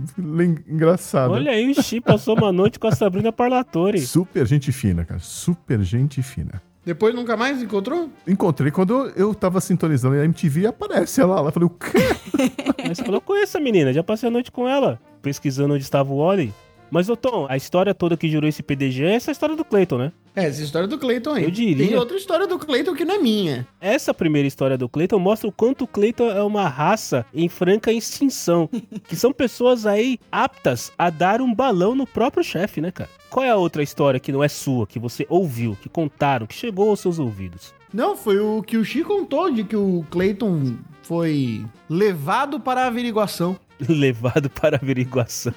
engraçada. Olha aí, o Chi passou uma noite com a Sabrina Parlatori. Super gente fina, cara. Super gente fina. Depois nunca mais encontrou? Encontrei quando eu tava sintonizando a MTV aparece ela lá. Falei, o quê? *laughs* Aí você falou, conheço essa menina, já passei a noite com ela, pesquisando onde estava o Wally. Mas, ô Tom, a história toda que gerou esse PDG é essa história do Clayton, né? É, essa história do Clayton aí. Eu diria. Tem outra história do Clayton que não é minha. Essa primeira história do Clayton mostra o quanto o Clayton é uma raça em franca extinção. *laughs* que são pessoas aí aptas a dar um balão no próprio chefe, né, cara? Qual é a outra história que não é sua, que você ouviu, que contaram, que chegou aos seus ouvidos? Não, foi o que o Chico contou de que o Clayton foi levado para a averiguação. *laughs* levado para averiguação.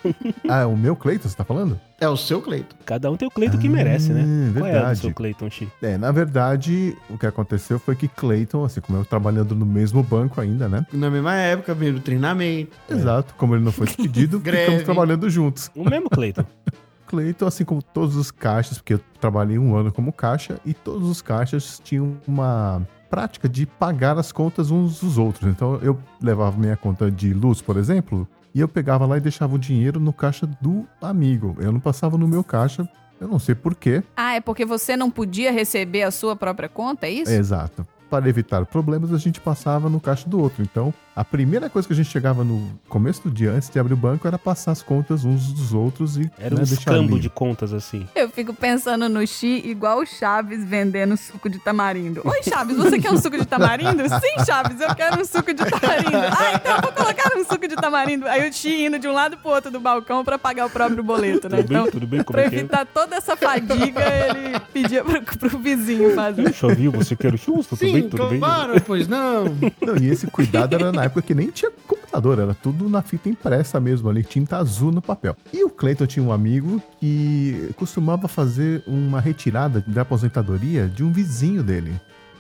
Ah, o meu Cleiton, você tá falando? É o seu Cleito. Cada um tem o Cleiton que merece, né? Ah, Qual é o verdade. seu Cleiton, Chi? É, na verdade, o que aconteceu foi que Cleiton, assim como eu trabalhando no mesmo banco ainda, né? Na mesma época, veio do treinamento. Exato, como ele não foi *laughs* despedido, ficamos trabalhando juntos. O mesmo Cleiton. *laughs* Cleiton, assim como todos os caixas, porque eu trabalhei um ano como caixa, e todos os caixas tinham uma prática de pagar as contas uns dos outros. Então eu levava minha conta de luz, por exemplo, e eu pegava lá e deixava o dinheiro no caixa do amigo. Eu não passava no meu caixa, eu não sei porquê. Ah, é porque você não podia receber a sua própria conta, é isso? Exato. Para evitar problemas, a gente passava no caixa do outro. Então, a primeira coisa que a gente chegava no começo do dia, antes de abrir o banco, era passar as contas uns dos outros e Era um né, deixar escambo de contas assim. Eu fico pensando no Xi igual o Chaves vendendo suco de tamarindo. Oi, Chaves, você quer um suco de tamarindo? *laughs* Sim, Chaves, eu quero um suco de tamarindo. Ah, então eu vou colocar um suco de tamarindo. Aí o Xi indo de um lado pro outro do balcão pra pagar o próprio boleto, né? Tudo bem? Então, Tudo bem? Como pra é é? evitar toda essa fadiga, ele pedia pro, pro vizinho fazer. Chovil, você quer o chusto? Tudo bem? Sim, Tudo bem? claro, pois não. *laughs* Não, e esse cuidado era na época que nem tinha computador, era tudo na fita impressa mesmo, ali, tinta azul no papel. E o Cleiton tinha um amigo que costumava fazer uma retirada da aposentadoria de um vizinho dele.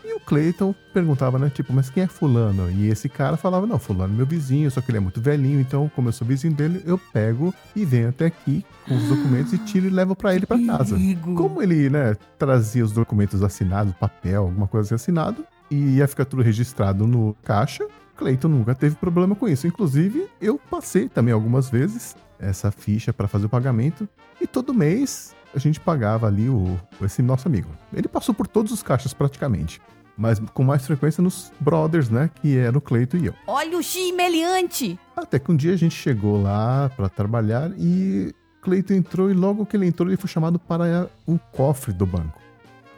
E o Cleiton perguntava, né, tipo, mas quem é fulano? E esse cara falava, não, fulano é meu vizinho, só que ele é muito velhinho, então como eu sou vizinho dele, eu pego e venho até aqui com os documentos e tiro e levo pra ele pra *gasps* casa. Como ele, né, trazia os documentos assinados, papel, alguma coisa assim assinado, e ia ficar tudo registrado no caixa, Cleiton nunca teve problema com isso. Inclusive, eu passei também algumas vezes essa ficha para fazer o pagamento e todo mês a gente pagava ali o esse nosso amigo. Ele passou por todos os caixas praticamente, mas com mais frequência nos brothers, né, que era o Cleiton e eu. Olha o Xi meliante! Até que um dia a gente chegou lá para trabalhar e Cleiton entrou e logo que ele entrou ele foi chamado para o cofre do banco.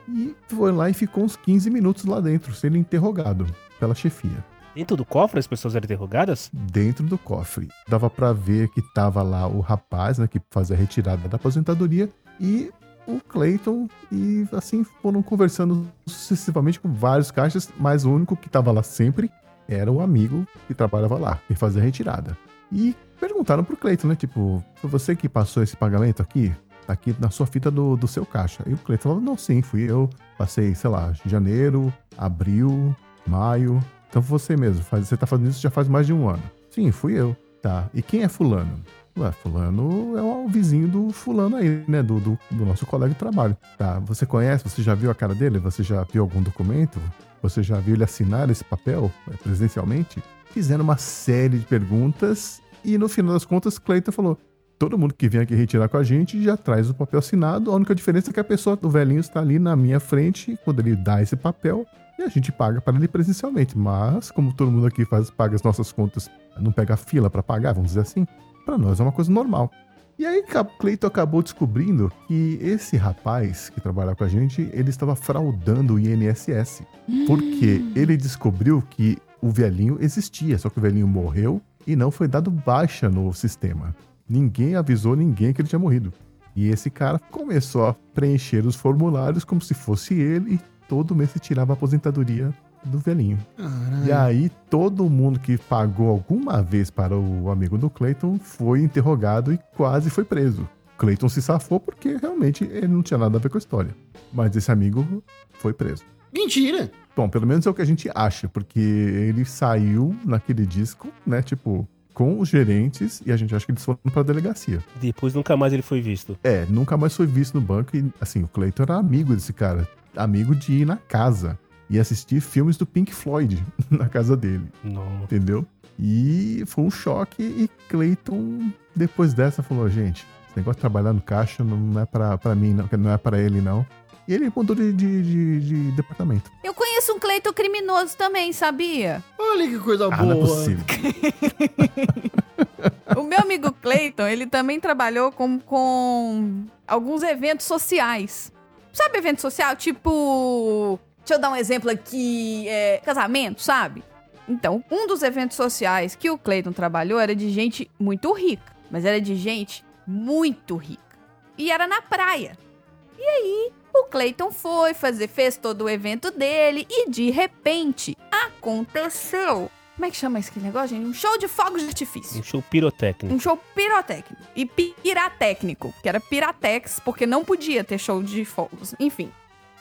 E foi lá e ficou uns 15 minutos lá dentro, sendo interrogado pela chefia. Dentro do cofre as pessoas eram interrogadas? Dentro do cofre. Dava para ver que tava lá o rapaz, né, que fazia a retirada da aposentadoria e o Clayton e assim foram conversando sucessivamente com vários caixas, mas o único que tava lá sempre era o amigo que trabalhava lá, que fazia a retirada. E perguntaram pro Clayton, né, tipo, foi você que passou esse pagamento aqui? Aqui na sua fita do, do seu caixa. E o Cleiton falou, não, sim, fui eu. Passei, sei lá, janeiro, abril, maio. Então você mesmo. Faz, você tá fazendo isso já faz mais de um ano. Sim, fui eu. Tá. E quem é fulano? Ué, fulano é o vizinho do fulano aí, né? Do, do, do nosso colega de trabalho. Tá. Você conhece? Você já viu a cara dele? Você já viu algum documento? Você já viu ele assinar esse papel é, presencialmente? Fizeram uma série de perguntas e no final das contas, Cleiton falou: todo mundo que vem aqui retirar com a gente já traz o papel assinado. A única diferença é que a pessoa, o velhinho, está ali na minha frente quando ele dá esse papel e a gente paga para ele presencialmente. Mas, como todo mundo aqui faz, paga as nossas contas, não pega fila para pagar, vamos dizer assim, para nós é uma coisa normal. E aí, Cleiton acabou descobrindo que esse rapaz que trabalha com a gente, ele estava fraudando o INSS. Porque ele descobriu que o velhinho existia, só que o velhinho morreu e não foi dado baixa no sistema. Ninguém avisou ninguém que ele tinha morrido. E esse cara começou a preencher os formulários como se fosse ele e todo mês se tirava a aposentadoria do velhinho. E aí todo mundo que pagou alguma vez para o amigo do Clayton foi interrogado e quase foi preso. Clayton se safou porque realmente ele não tinha nada a ver com a história. Mas esse amigo foi preso. Mentira! Bom, pelo menos é o que a gente acha, porque ele saiu naquele disco, né, tipo, com os gerentes e a gente acha que eles foram pra delegacia. Depois nunca mais ele foi visto. É, nunca mais foi visto no banco e, assim, o Clayton era amigo desse cara, amigo de ir na casa e assistir filmes do Pink Floyd *laughs* na casa dele, Não. entendeu? E foi um choque e Clayton, depois dessa, falou, gente, esse negócio de trabalhar no caixa não é pra mim, não, não é pra ele, não. E ele mudou de, de, de- de departamento. Eu conheço um Cleiton criminoso também, sabia? Olha que coisa Ah, não é boa. possível. *laughs* O meu amigo Cleiton, ele também trabalhou com, com alguns eventos sociais. Sabe evento social? Tipo. Deixa eu dar um exemplo aqui. é, casamento, sabe? Então, um dos eventos sociais que o Cleiton trabalhou era de gente muito rica. Mas era de gente muito rica. E era na praia. E aí, o Cleiton foi fazer, fez todo o evento dele e de repente aconteceu Como é que chama esse negócio, gente? Um show de fogos de artifício. Um show pirotécnico. Um show pirotécnico. E piratécnico, que era piratex, porque não podia ter show de fogos. Enfim.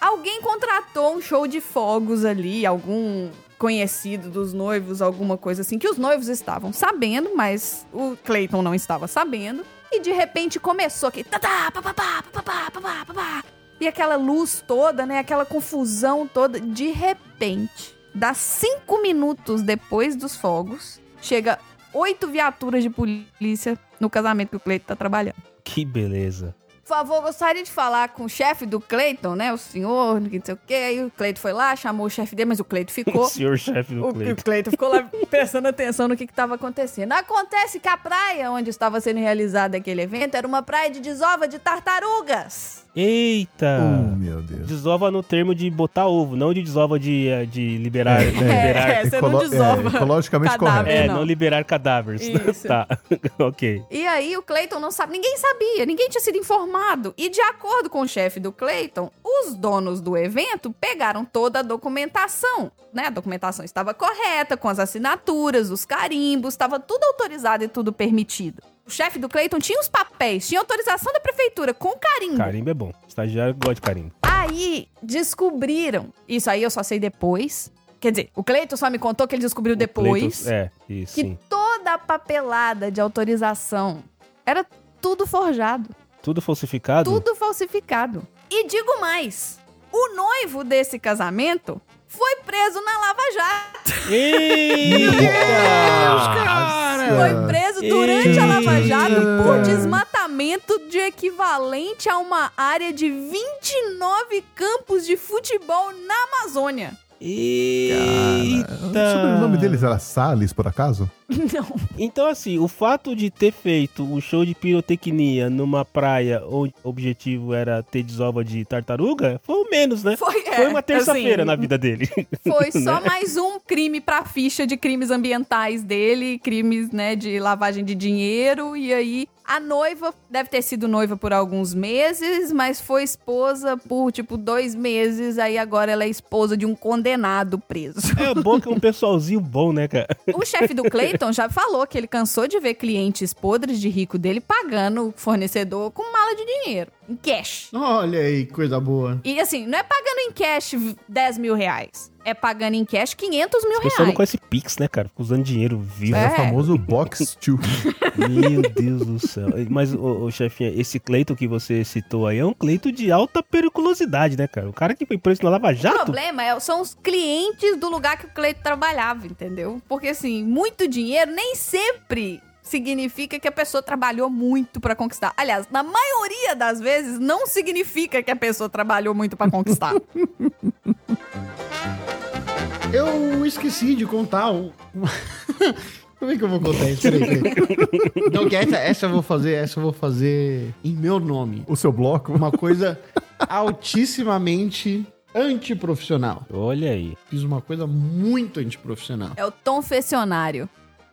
Alguém contratou um show de fogos ali, algum conhecido dos noivos, alguma coisa assim, que os noivos estavam sabendo, mas o Clayton não estava sabendo. E de repente começou aqui. Tatá, papapá, papapá, papapá, papá. E aquela luz toda, né? Aquela confusão toda. De repente, dá cinco minutos depois dos fogos, chega oito viaturas de polícia no casamento que o Cleiton tá trabalhando. Que beleza. Por favor, gostaria de falar com o chefe do Cleiton, né? O senhor, não sei o quê. Aí o Cleiton foi lá, chamou o chefe dele, mas o Cleiton *laughs* O ficou. senhor chefe do O, Cleiton. o Cleiton ficou lá prestando atenção no que estava acontecendo. Acontece que a praia onde estava sendo realizado aquele evento era uma praia de desova de tartarugas. Eita! Oh, meu Deus. Desova no termo de botar ovo, não de desova de, eh, de liberar. É, *laughs* liberar é, você não desova é, ecologicamente cadáver. correto. É, não. não. liberar cadáveres. *laughs* Isso. tá, *laughs* ok. E aí o Cleiton não sabe, ninguém sabia, ninguém tinha sido informado. E de acordo com o chefe do Cleiton, os donos do evento pegaram toda a documentação, né? A documentação estava correta, com as assinaturas, os carimbos, estava tudo autorizado e tudo permitido. O chefe do Cleiton tinha os papéis, tinha autorização da prefeitura com carimbo. Carimbo é bom. Estagiário gosta de carimbo. Aí descobriram, isso aí eu só sei depois. Quer dizer, o Cleiton só me contou que ele descobriu O depois Cleiton- é, isso, que sim. toda a papelada de autorização era tudo forjado. Tudo falsificado? Tudo falsificado. E digo mais: o noivo desse casamento foi preso na Lava Jato. Eita! cara! Foi preso durante a Lava Jato por desmatamento de equivalente a uma área de 29 campos de futebol na Amazônia. Eita! O sobrenome deles era Salles, por acaso? *laughs* Não. Então, assim, o fato de ter feito um show de pirotecnia numa praia onde o objetivo era ter desova de tartaruga foi o menos, né? Foi, é, Foi uma terça-feira assim, na vida dele. *laughs* Foi *laughs* só mais um crime pra ficha de crimes ambientais dele, crimes, né, de lavagem de dinheiro. E aí, a noiva deve ter sido noiva por alguns meses, mas foi esposa por, tipo, dois meses. Aí agora ela é esposa de um condenado preso. É bom que é um pessoalzinho bom, né, cara? O chefe do Clayton já falou que ele cansou de ver clientes podres de rico dele pagando o fornecedor com mala de dinheiro, em cash. Olha aí, coisa boa. E assim, não é pagando em cash 10 mil reais. É pagando em cash 500 mil O pessoal não reais. conhece Pix, né, cara? Fica usando dinheiro vivo. É. É o famoso Box 2. *laughs* Meu Deus do céu. Mas, ô, ô chefinha, esse Cleito que você citou aí é um Cleito de alta periculosidade, né, cara? O cara que foi preso na Lava O Jato. problema é- são os clientes do lugar que o Cleito trabalhava, entendeu? Porque assim, muito dinheiro nem sempre significa que a pessoa trabalhou muito pra conquistar. Aliás, na maioria das vezes não significa que a pessoa trabalhou muito pra conquistar. *laughs* Eu esqueci de contar um. *laughs* Como é que eu vou contar isso? Peraí, peraí. Não, que essa, essa eu vou fazer, essa eu vou fazer em meu nome. O seu bloco? Uma coisa altissimamente antiprofissional. Olha aí. Fiz uma coisa muito antiprofissional. é o confessionário.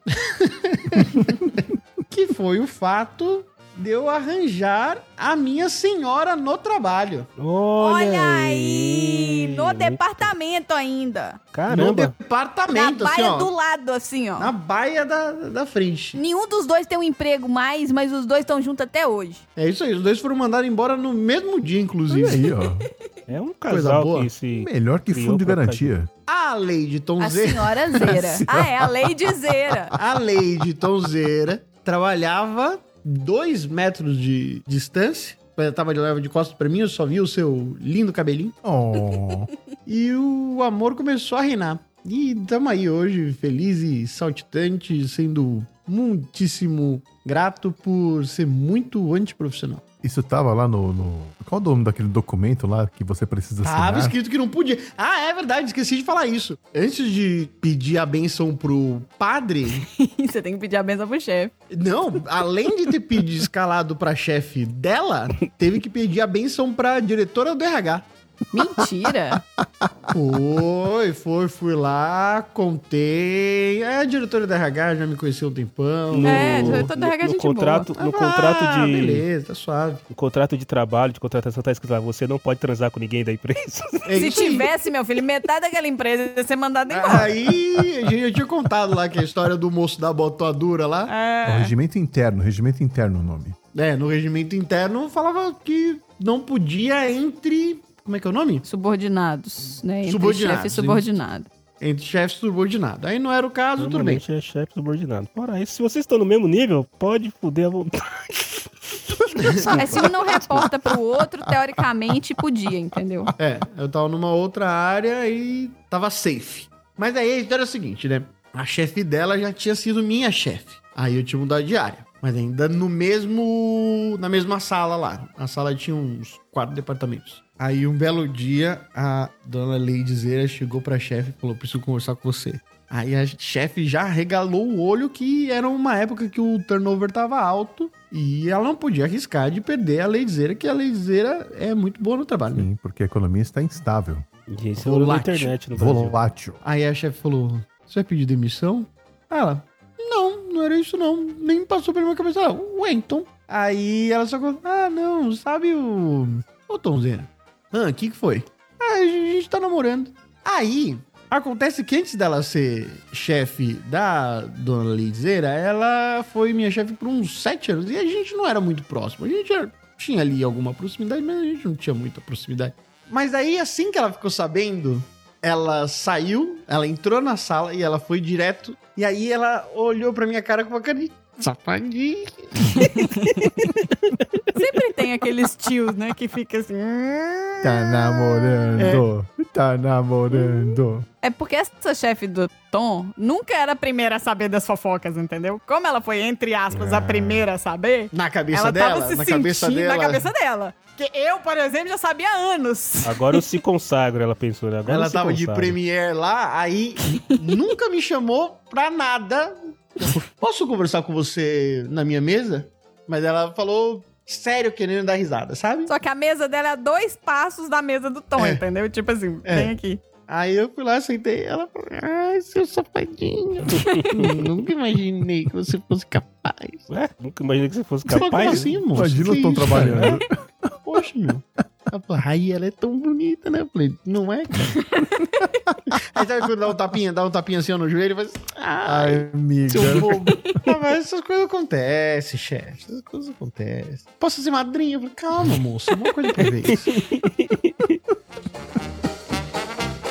*laughs* Que foi o fato de eu arranjar a minha senhora no trabalho. Olha, Olha aí! No Muito- departamento ainda. No Caramba. Na departamento, assim, baia ó. do lado, assim, ó. Na baia da, da frente. Nenhum dos dois tem um emprego mais, mas os dois estão juntos até hoje. É isso aí, os dois foram mandados embora no mesmo dia, Olha inclusive. aí, ó. *laughs* É um Coisa casal boa. que se. Melhor que fundo de garantia. A Lady A Tonzeira, senhora *laughs* Zera. ah, é, a Lady Zera. a Lady Tonzeira trabalhava dois metros de distância. Ela tava de leva de costas pra mim, eu só vi o seu lindo cabelinho. Oh. *laughs* E o amor começou a reinar. E tamo aí hoje, feliz e saltitante, sendo muitíssimo grato por ser muito antiprofissional. Isso tava lá no, no- Qual o nome daquele documento lá que você precisa Tava assinar? escrito que não podia. Ah, é verdade, esqueci de falar isso. Antes de pedir a benção pro padre, *laughs* Você tem que pedir a benção pro chefe. não, além de ter pedido *laughs* escalado pra chefe dela, teve que pedir a benção pra diretora do RH. Mentira. Foi, foi, fui lá, contei. É, a diretora da RH já me conheceu um tempão. É, No- diretor da RH é no gente contrato, Ah, no contrato de Beleza, tá suave. no contrato de trabalho, de contratação tá escrito lá, você não pode transar com ninguém da empresa. *laughs* É Se tivesse, meu filho, metade daquela empresa ia ser mandada embora. Aí, a gente já tinha contado lá que a história do moço da botoadura lá. É o É. regimento interno, regimento interno o nome. É, no regimento interno falava que não podia entre. Como é que é o nome? Subordinados, né? Entre Subordinados, chefe e subordinado. Entre chefe subordinado. Aí não era o caso, tudo bem. É chefe subordinado. Ora, aí, se vocês estão no mesmo nível, pode fuder à vontade. É, se um não reporta pro outro, teoricamente podia, entendeu? É, eu tava numa outra área e tava safe. Mas aí a história é a seguinte, né? A chefe dela já tinha sido minha chefe. Aí eu tinha mudado de área. Mas ainda no mesmo. na mesma sala lá. A sala tinha uns quatro departamentos. Aí um belo dia, a dona Leidizeira chegou pra chefe e falou: preciso conversar com você. Aí a chefe já regalou o olho que era uma época que o turnover tava alto e ela não podia arriscar de perder a Leidizeira, que a Leidizeira é muito boa no trabalho. né? Sim, porque a economia está instável. E é da Volátil. internet no Brasil. Volátil. Aí a chefe falou: Você vai pedir demissão? Aí ela: Não, era isso não. Nem passou pela minha cabeça. Ela, Ué, então. Aí ela só falou: Ah, não, sabe o. Ô Tomzena. Ah, o que que foi? Ah, a gente tá namorando. Aí. Acontece que antes dela ser chefe da dona Lizeira, ela foi minha chefe por uns sete anos. E a gente não era muito próximo. A gente era- tinha ali alguma proximidade, mas a gente não tinha muita proximidade. Mas aí, assim que ela ficou sabendo, ela saiu, ela entrou na sala e ela foi direto. E aí ela olhou pra minha cara com uma cara de safadinho. *laughs* Sempre tem aqueles tios, né, que fica assim. "Hum". Tá namorando. Tá namorando. É porque essa chefe do Tom nunca era a primeira a saber das fofocas, entendeu? Como ela foi, entre aspas, a primeira a saber, Na cabeça ela dela, tava se na cabeça dela. na cabeça dela. Que eu, por exemplo, já sabia há anos. Agora eu se consagro, ela pensou, né? Agora eu Ela tava de consagro. premiere lá, aí nunca me chamou pra nada. *laughs* Posso conversar com você na minha mesa? Mas ela falou sério, querendo dar risada, sabe? Só que a mesa dela é a dois passos da mesa do Tom, É. entendeu? Tipo assim, É. vem aqui. Aí eu fui lá, sentei, ela falou, ai, seu safadinho. *laughs* nunca imaginei que você fosse capaz. Ué, nunca imaginei que você fosse capaz. como assim, moço? Imagina o Tom trabalhando. *laughs* Poxa, meu. Ela falou, ai, ela é tão bonita, né? Eu falei, não é, cara? *laughs* Aí sabe quando dá um tapinha, dá um tapinha assim no joelho e faz, ai, Ai, amiga. seu bobo. Ah, mas essas coisas acontecem, chefe. Essas coisas acontecem. Posso ser madrinha? Eu falei, calma, moço, uma coisa por vez. *laughs*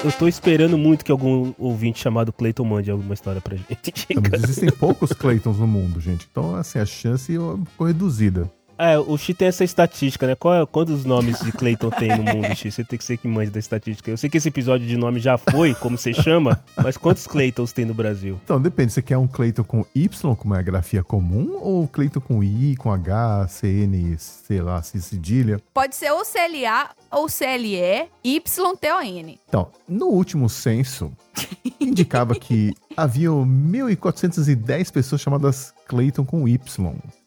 Eu tô esperando muito que algum ouvinte chamado Clayton mande alguma história pra gente. Não, mas existem poucos Claytons no mundo, gente. Então, assim, a chance ficou reduzida. É, o X tem essa estatística, né? Qual, quantos nomes de Clayton tem no mundo, X? Você tem que ser que mande da estatística. Eu sei que esse episódio de nome já foi, como você chama, mas quantos Claytons tem no Brasil? Então, depende. Você quer um Clayton com Y, como é a grafia comum, ou Clayton com I, com H, CN, sei lá, C cedilha? Pode ser ou CLA ou CLE, YTON. Então, no último censo, *laughs* indicava que havia 1.410 pessoas chamadas Clayton com Y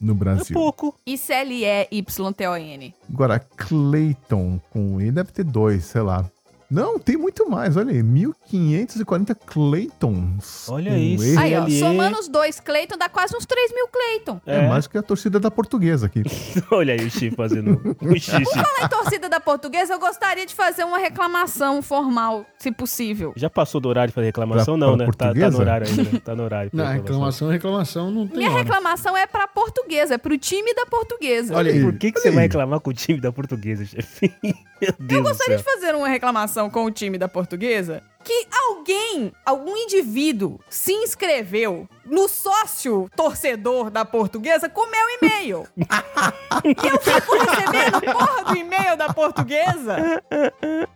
no É Brasil. pouco. E CLE, YTON. Agora, Clayton com E deve ter dois, sei lá. Não, tem muito mais, olha aí. 1540 Claytons. Olha com isso. Aí, ó, somando os dois Cleiton, dá quase uns 3 mil Cleiton. É. mais que a torcida da portuguesa aqui. *laughs* Olha aí o X fazendo o *laughs* X. Falar em torcida da portuguesa, eu gostaria de fazer uma reclamação formal, se possível. Já passou do horário de fazer reclamação? Pra- não, pra né? Tá, tá no horário ainda. *laughs* Tá no horário. Não, reclamação, reclamação não tem Minha hora. reclamação é pra portuguesa, é pro time da portuguesa. Olha aí. Por que, que você Olha vai aí. reclamar com o time da portuguesa, chefe? Meu Deus Eu gostaria do de fazer uma reclamação com o time da portuguesa que alguém, algum indivíduo, se inscreveu no sócio torcedor da portuguesa com meu e-mail. *laughs* e eu fico recebendo porra do e-mail da portuguesa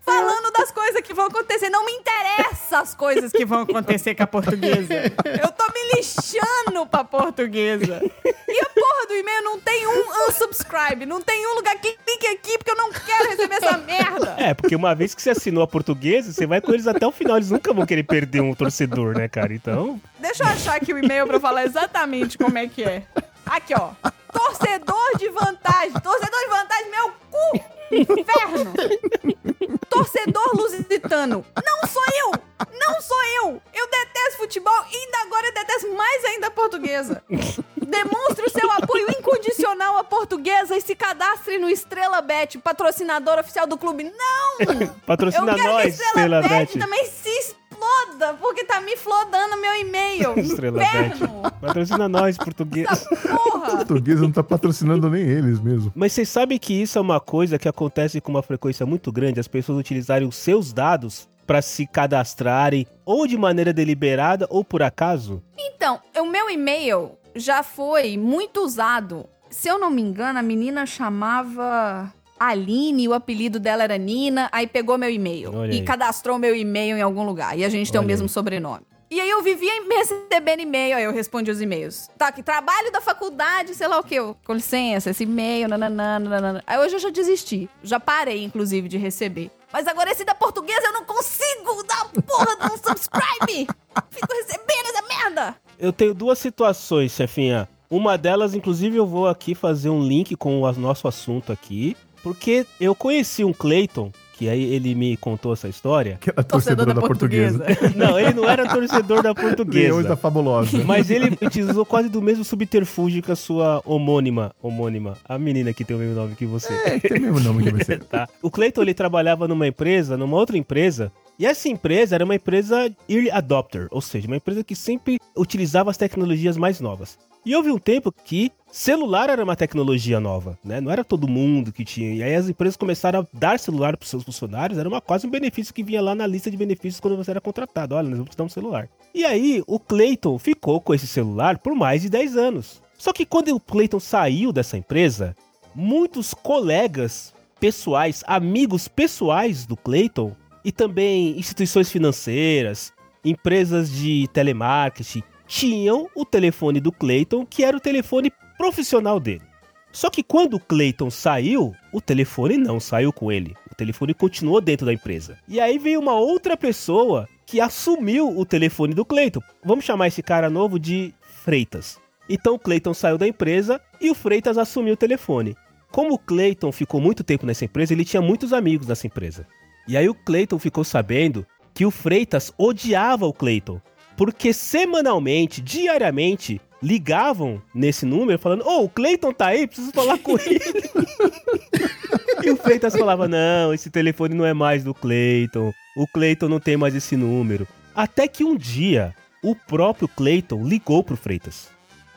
falando das coisas que vão acontecer. Não me interessa as coisas que vão acontecer com a portuguesa. Eu tô me lixando pra portuguesa. E a porra do e-mail não tem um unsubscribe, não tem um lugar que clique aqui porque eu não quero receber essa merda. É, porque uma vez que você assinou a portuguesa, você vai com eles até o final. Eles nunca vão querer perder um torcedor, né, cara? Então, Deixa eu achar aqui o e-mail pra falar exatamente como é que é. Aqui, ó. Torcedor de vantagem. Torcedor de vantagem, meu cu! Inferno! Torcedor lusitano. Não sou eu! Não sou eu! Eu detesto futebol e ainda agora eu detesto mais ainda a portuguesa. Demonstre o seu apoio incondicional à portuguesa e se cadastre no Estrela Bet, patrocinador oficial do clube. Não! Patrocina eu quero que nós, Estrela Estrela Bet Bet. também se exploda, porque tá me flodando meu e-mail. *laughs* Estrela Bet. Inferno! Patrocina nós, português. Porra! português não tá patrocinando nem eles mesmo. Mas vocês sabem que isso é uma coisa que acontece com uma frequência muito grande, as pessoas utilizarem os seus dados para se cadastrarem ou de maneira deliberada ou por acaso? Então, o meu e-mail já foi muito usado. Se eu não me engano, a menina chamava Aline, o apelido dela era Nina, aí pegou meu e-mail Olha e aí. cadastrou meu e-mail em algum lugar. E a gente tem o mesmo aí. sobrenome. E aí eu vivia recebendo e-mail, aí eu respondi os e-mails. Tá aqui, trabalho da faculdade, sei lá o que. Eu, com licença, esse e-mail, nananã, nananã. Aí hoje eu já desisti. Já parei, inclusive, de receber. Mas agora esse da portuguesa eu não consigo dar porra de um subscribe! Fico recebendo essa merda! Eu tenho duas situações, chefinha. Uma delas, inclusive, eu vou aqui fazer um link com o nosso assunto aqui, porque eu conheci um Clayton, que aí ele me contou essa história. Que era torcedora da, portuguesa. Não, ele não era torcedor da Leões portuguesa. da Fabulosa. Mas ele utilizou quase do mesmo subterfúgio que a sua homônima, homônima, a menina que tem o mesmo nome que você. É, tem mesmo nome que ser. *laughs* tá? O Clayton ele trabalhava numa empresa, numa outra empresa, e essa empresa era uma empresa early adopter, ou seja, uma empresa que sempre utilizava as tecnologias mais novas. E houve um tempo que celular era uma tecnologia nova, né? Não era todo mundo que tinha. E aí as empresas começaram a dar celular para seus funcionários, era uma quase um benefício que vinha lá na lista de benefícios quando você era contratado. Olha, nós vamos te dar um celular. E aí o Clayton ficou com esse celular por mais de 10 anos. Só que quando o Clayton saiu dessa empresa, muitos colegas pessoais, amigos pessoais do Clayton e também instituições financeiras, empresas de telemarketing tinham o telefone do Clayton, que era o telefone profissional dele. Só que quando o Clayton saiu, o telefone não saiu com ele. O telefone continuou dentro da empresa. E aí veio uma outra pessoa que assumiu o telefone do Clayton. Vamos chamar esse cara novo de Freitas. Então o Clayton saiu da empresa e o Freitas assumiu o telefone. Como o Clayton ficou muito tempo nessa empresa, ele tinha muitos amigos nessa empresa. E aí o Clayton ficou sabendo que o Freitas odiava o Clayton, porque semanalmente, diariamente, ligavam nesse número falando: "Ô, o Clayton tá aí, preciso falar com ele". *laughs* e o Freitas falava: "Não, esse telefone não é mais do Clayton. O Clayton não tem mais esse número". Até que um dia, o próprio Clayton ligou pro Freitas.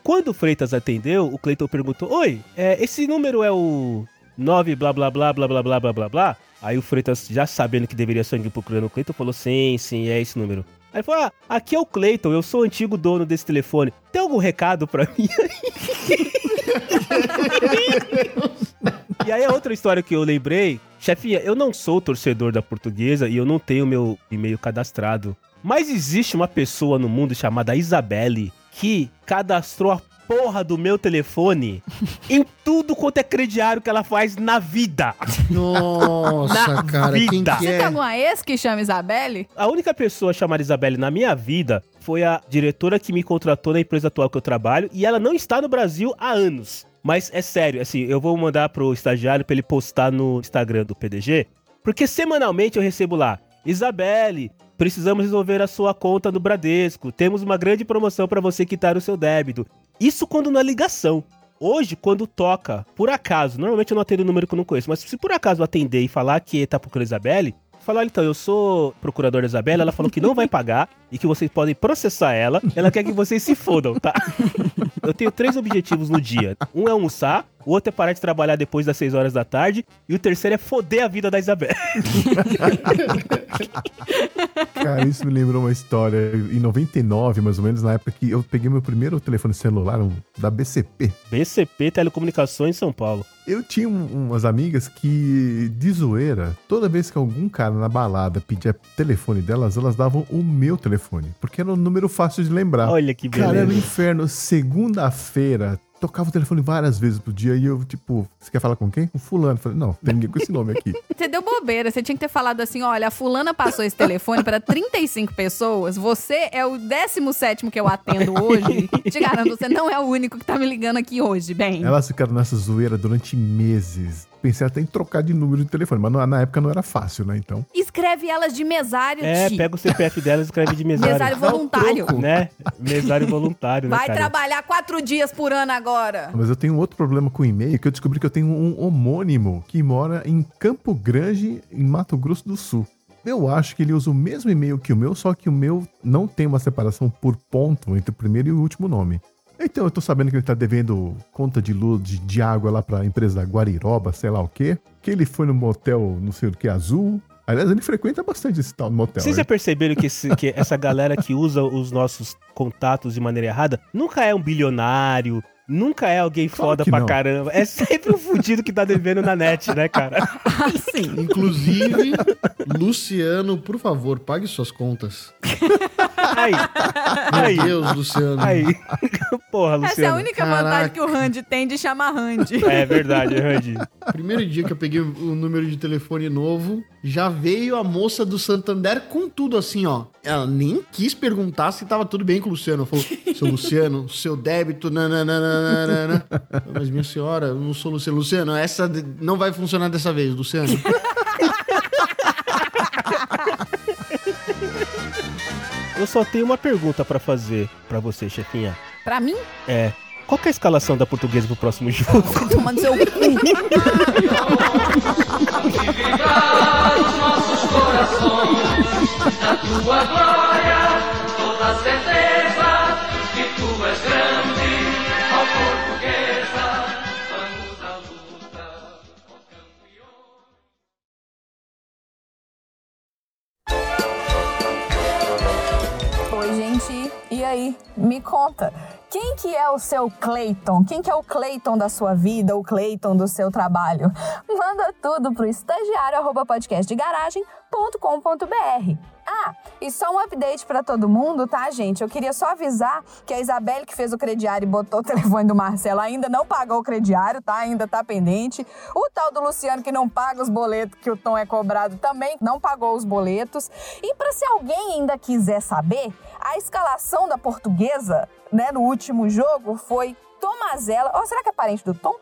Quando o Freitas atendeu, o Clayton perguntou: Oi, é, esse número é o 9 blá blá blá blá blá blá blá blá? Aí o Freitas, já sabendo que deveria alguém procurando o Clayton, falou: Sim, sim, é esse número. Aí falou: Ah, aqui é o Clayton, eu sou o antigo dono desse telefone. Tem algum recado pra mim? *laughs* e aí a outra história que eu lembrei, chefinha, eu não sou torcedor da portuguesa e eu não tenho meu e-mail cadastrado. Mas existe uma pessoa no mundo chamada Isabelle que cadastrou a porra do meu telefone *laughs* em tudo quanto é crediário que ela faz na vida. Nossa, Na cara, quem vida. que Você tem é? alguma ex que chama Isabelle? A única pessoa chamada Isabelle na minha vida foi a diretora que me contratou na empresa atual que eu trabalho e ela não está no Brasil há anos. Mas é sério, assim, eu vou mandar pro estagiário pra ele postar no Instagram do PDG, porque semanalmente eu recebo lá, Isabelle, precisamos resolver a sua conta no Bradesco, temos uma grande promoção para você quitar o seu débito. Isso quando na ligação. Hoje, quando toca, por acaso, normalmente eu não atendo o número que eu não conheço, mas se por acaso atender e falar que tá procurando Isabelle, falar, então, eu sou procurador da Isabela, ela falou que não vai pagar e que vocês podem processar ela, ela quer que vocês se fodam, tá? *laughs* Eu tenho três objetivos no dia. Um é almoçar, o outro é parar de trabalhar depois das 6 horas da tarde, e o terceiro é foder a vida da Isabela. *laughs* Cara, isso me lembrou uma história. Em 99, mais ou menos, na época que eu peguei meu primeiro telefone celular, um da BCP. BCP Telecomunicações São Paulo. Eu tinha um- umas amigas que, de zoeira, toda vez que algum cara na balada pedia telefone delas, elas davam o meu telefone. Porque era um número fácil de lembrar. Olha que Cara, era um beleza. inferno. Segunda-feira, tocava o telefone várias vezes por dia e eu, tipo, você quer falar com quem? Com fulano. Falei, não, tem ninguém com esse nome aqui. *laughs* Você deu bobeira. Você tinha que ter falado assim: olha, a fulana passou esse telefone para 35 pessoas. Você é o 17 que eu atendo hoje. Te garanto, você não é o único que tá me ligando aqui hoje, bem. Elas ficaram nessa zoeira durante meses. Pensei até em trocar de número de telefone, mas não- na época não era fácil, né? Então. Escreve elas de mesário, É, Ti. pega o CPF dela e escreve de mesário. Mesário voluntário. Né? Mesário voluntário, né, Vai cara? trabalhar quatro dias por ano agora. Mas eu tenho um outro problema com e-mail, que eu descobri que eu tenho um homônimo que mora em Campo Grande, em Mato Grosso do Sul. Eu acho que ele usa o mesmo e-mail que o meu, só que o meu não tem uma separação por ponto entre o primeiro e o último nome. Então eu tô sabendo que ele tá devendo conta de luz, de, de água lá pra empresa da Guariroba, sei lá o quê. Que ele foi no motel, não sei o que, azul. Aliás, ele frequenta bastante esse tal motel. Vocês né? já perceberam que, esse- que essa galera que usa os nossos contatos de maneira errada nunca é um bilionário, nunca é alguém Claro foda pra não. caramba. É sempre um fudido que tá devendo na net, né, cara? Sim. Inclusive, Luciano, por favor, pague suas contas. *laughs* Aí, Meu aí, Deus, Luciano. aí. Porra, Essa é a Luciano. única Caraca. vantagem que o Randy tem de chamar Randy. É verdade, Randy. Primeiro dia que eu peguei o número de telefone novo, já veio a moça do Santander com tudo assim, ó. Ela nem quis perguntar se tava tudo bem com o Luciano. Falou, seu Luciano, seu débito, nananana. Mas minha senhora, eu não sou Luciano. Luciano, essa não vai funcionar dessa vez, Luciano. Eu só tenho uma pergunta pra fazer pra você, chefinha. Pra mim, É, qual que é a escalação da portuguesa pro próximo jogo? *laughs* tomando seu cu. *laughs* tua glória, aí? Me conta. Quem que é o seu Clayton? Quem que é o Clayton da sua vida, o Clayton do seu trabalho? Manda tudo pro estagiário@podcastdegaragem.com.br. Ah, e só um update pra todo mundo, tá, gente? Eu queria só avisar que a Isabelle que fez o crediário e botou o *laughs* telefone do Marcelo ainda não pagou o crediário, tá? Ainda tá pendente. O tal do Luciano que não paga os boletos que o Tom é cobrado também não pagou os boletos. E pra se alguém ainda quiser saber, a escalação da portuguesa, né, no último jogo foi Tomazella, ou será que é parente do Tom?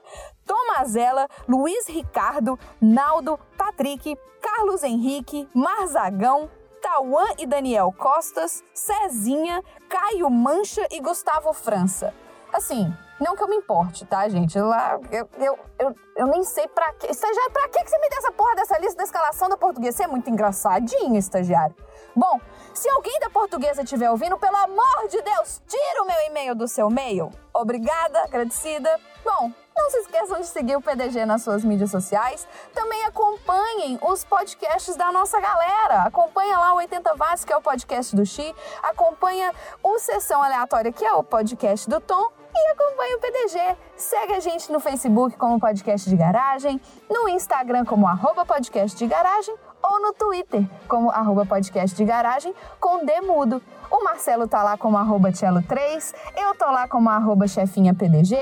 Tomazella, Luiz Ricardo, Naldo, Patrick, Carlos Henrique, Marzagão, Tauan e Daniel Costas, Cezinha, Caio Mancha e Gustavo França. Assim, não que eu me importe, tá, gente? Lá, eu, eu, eu, eu nem sei pra quê. Estagiário, pra que que você me deu essa porra dessa lista da escalação da portuguesa? Você é muito engraçadinho, estagiário. Bom, se alguém da portuguesa estiver ouvindo, pelo amor de Deus, tira o meu e-mail do seu e-mail. Obrigada, agradecida. Bom, não se esqueçam de seguir o PDG nas suas mídias sociais. Também acompanhem os podcasts da nossa galera. Acompanha lá o 80 Watts, que é o podcast do Xi. Acompanha o Sessão Aleatória, que é o podcast do Tom. E acompanha o PDG. Segue a gente no Facebook como Podcast de Garagem, no Instagram como arroba podcast de garagem ou no Twitter como arroba podcast de garagem com D mudo. O Marcelo tá lá como arroba Cello3, eu tô lá como arroba chefinha PDG,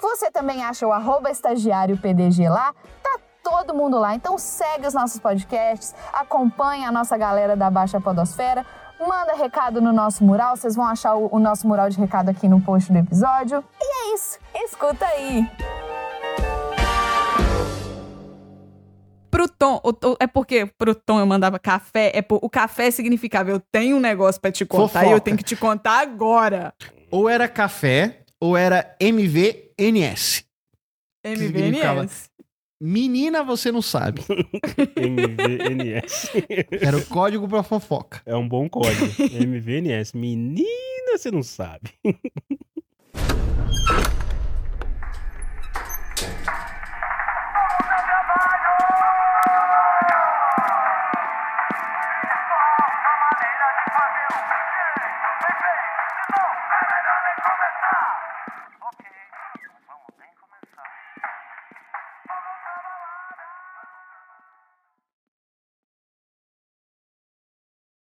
você também acha o arroba estagiário PDG lá, tá todo mundo lá. Então segue os nossos podcasts, acompanha a nossa galera da Baixa Podosfera, manda recado no nosso mural, vocês vão achar o, o nosso mural de recado aqui no post do episódio. E é isso, escuta aí! Pro Tom, o- o- é porque pro Tom eu mandava café, é por- o café significava eu tenho um negócio pra te contar e eu Fofoca. tenho que te contar agora. Ou era café, ou era MVNS. MVNS. Menina, você não sabe. *laughs* MVNS. Era o código pra fofoca. É um bom código. MVNS. Menina, você não sabe. *laughs*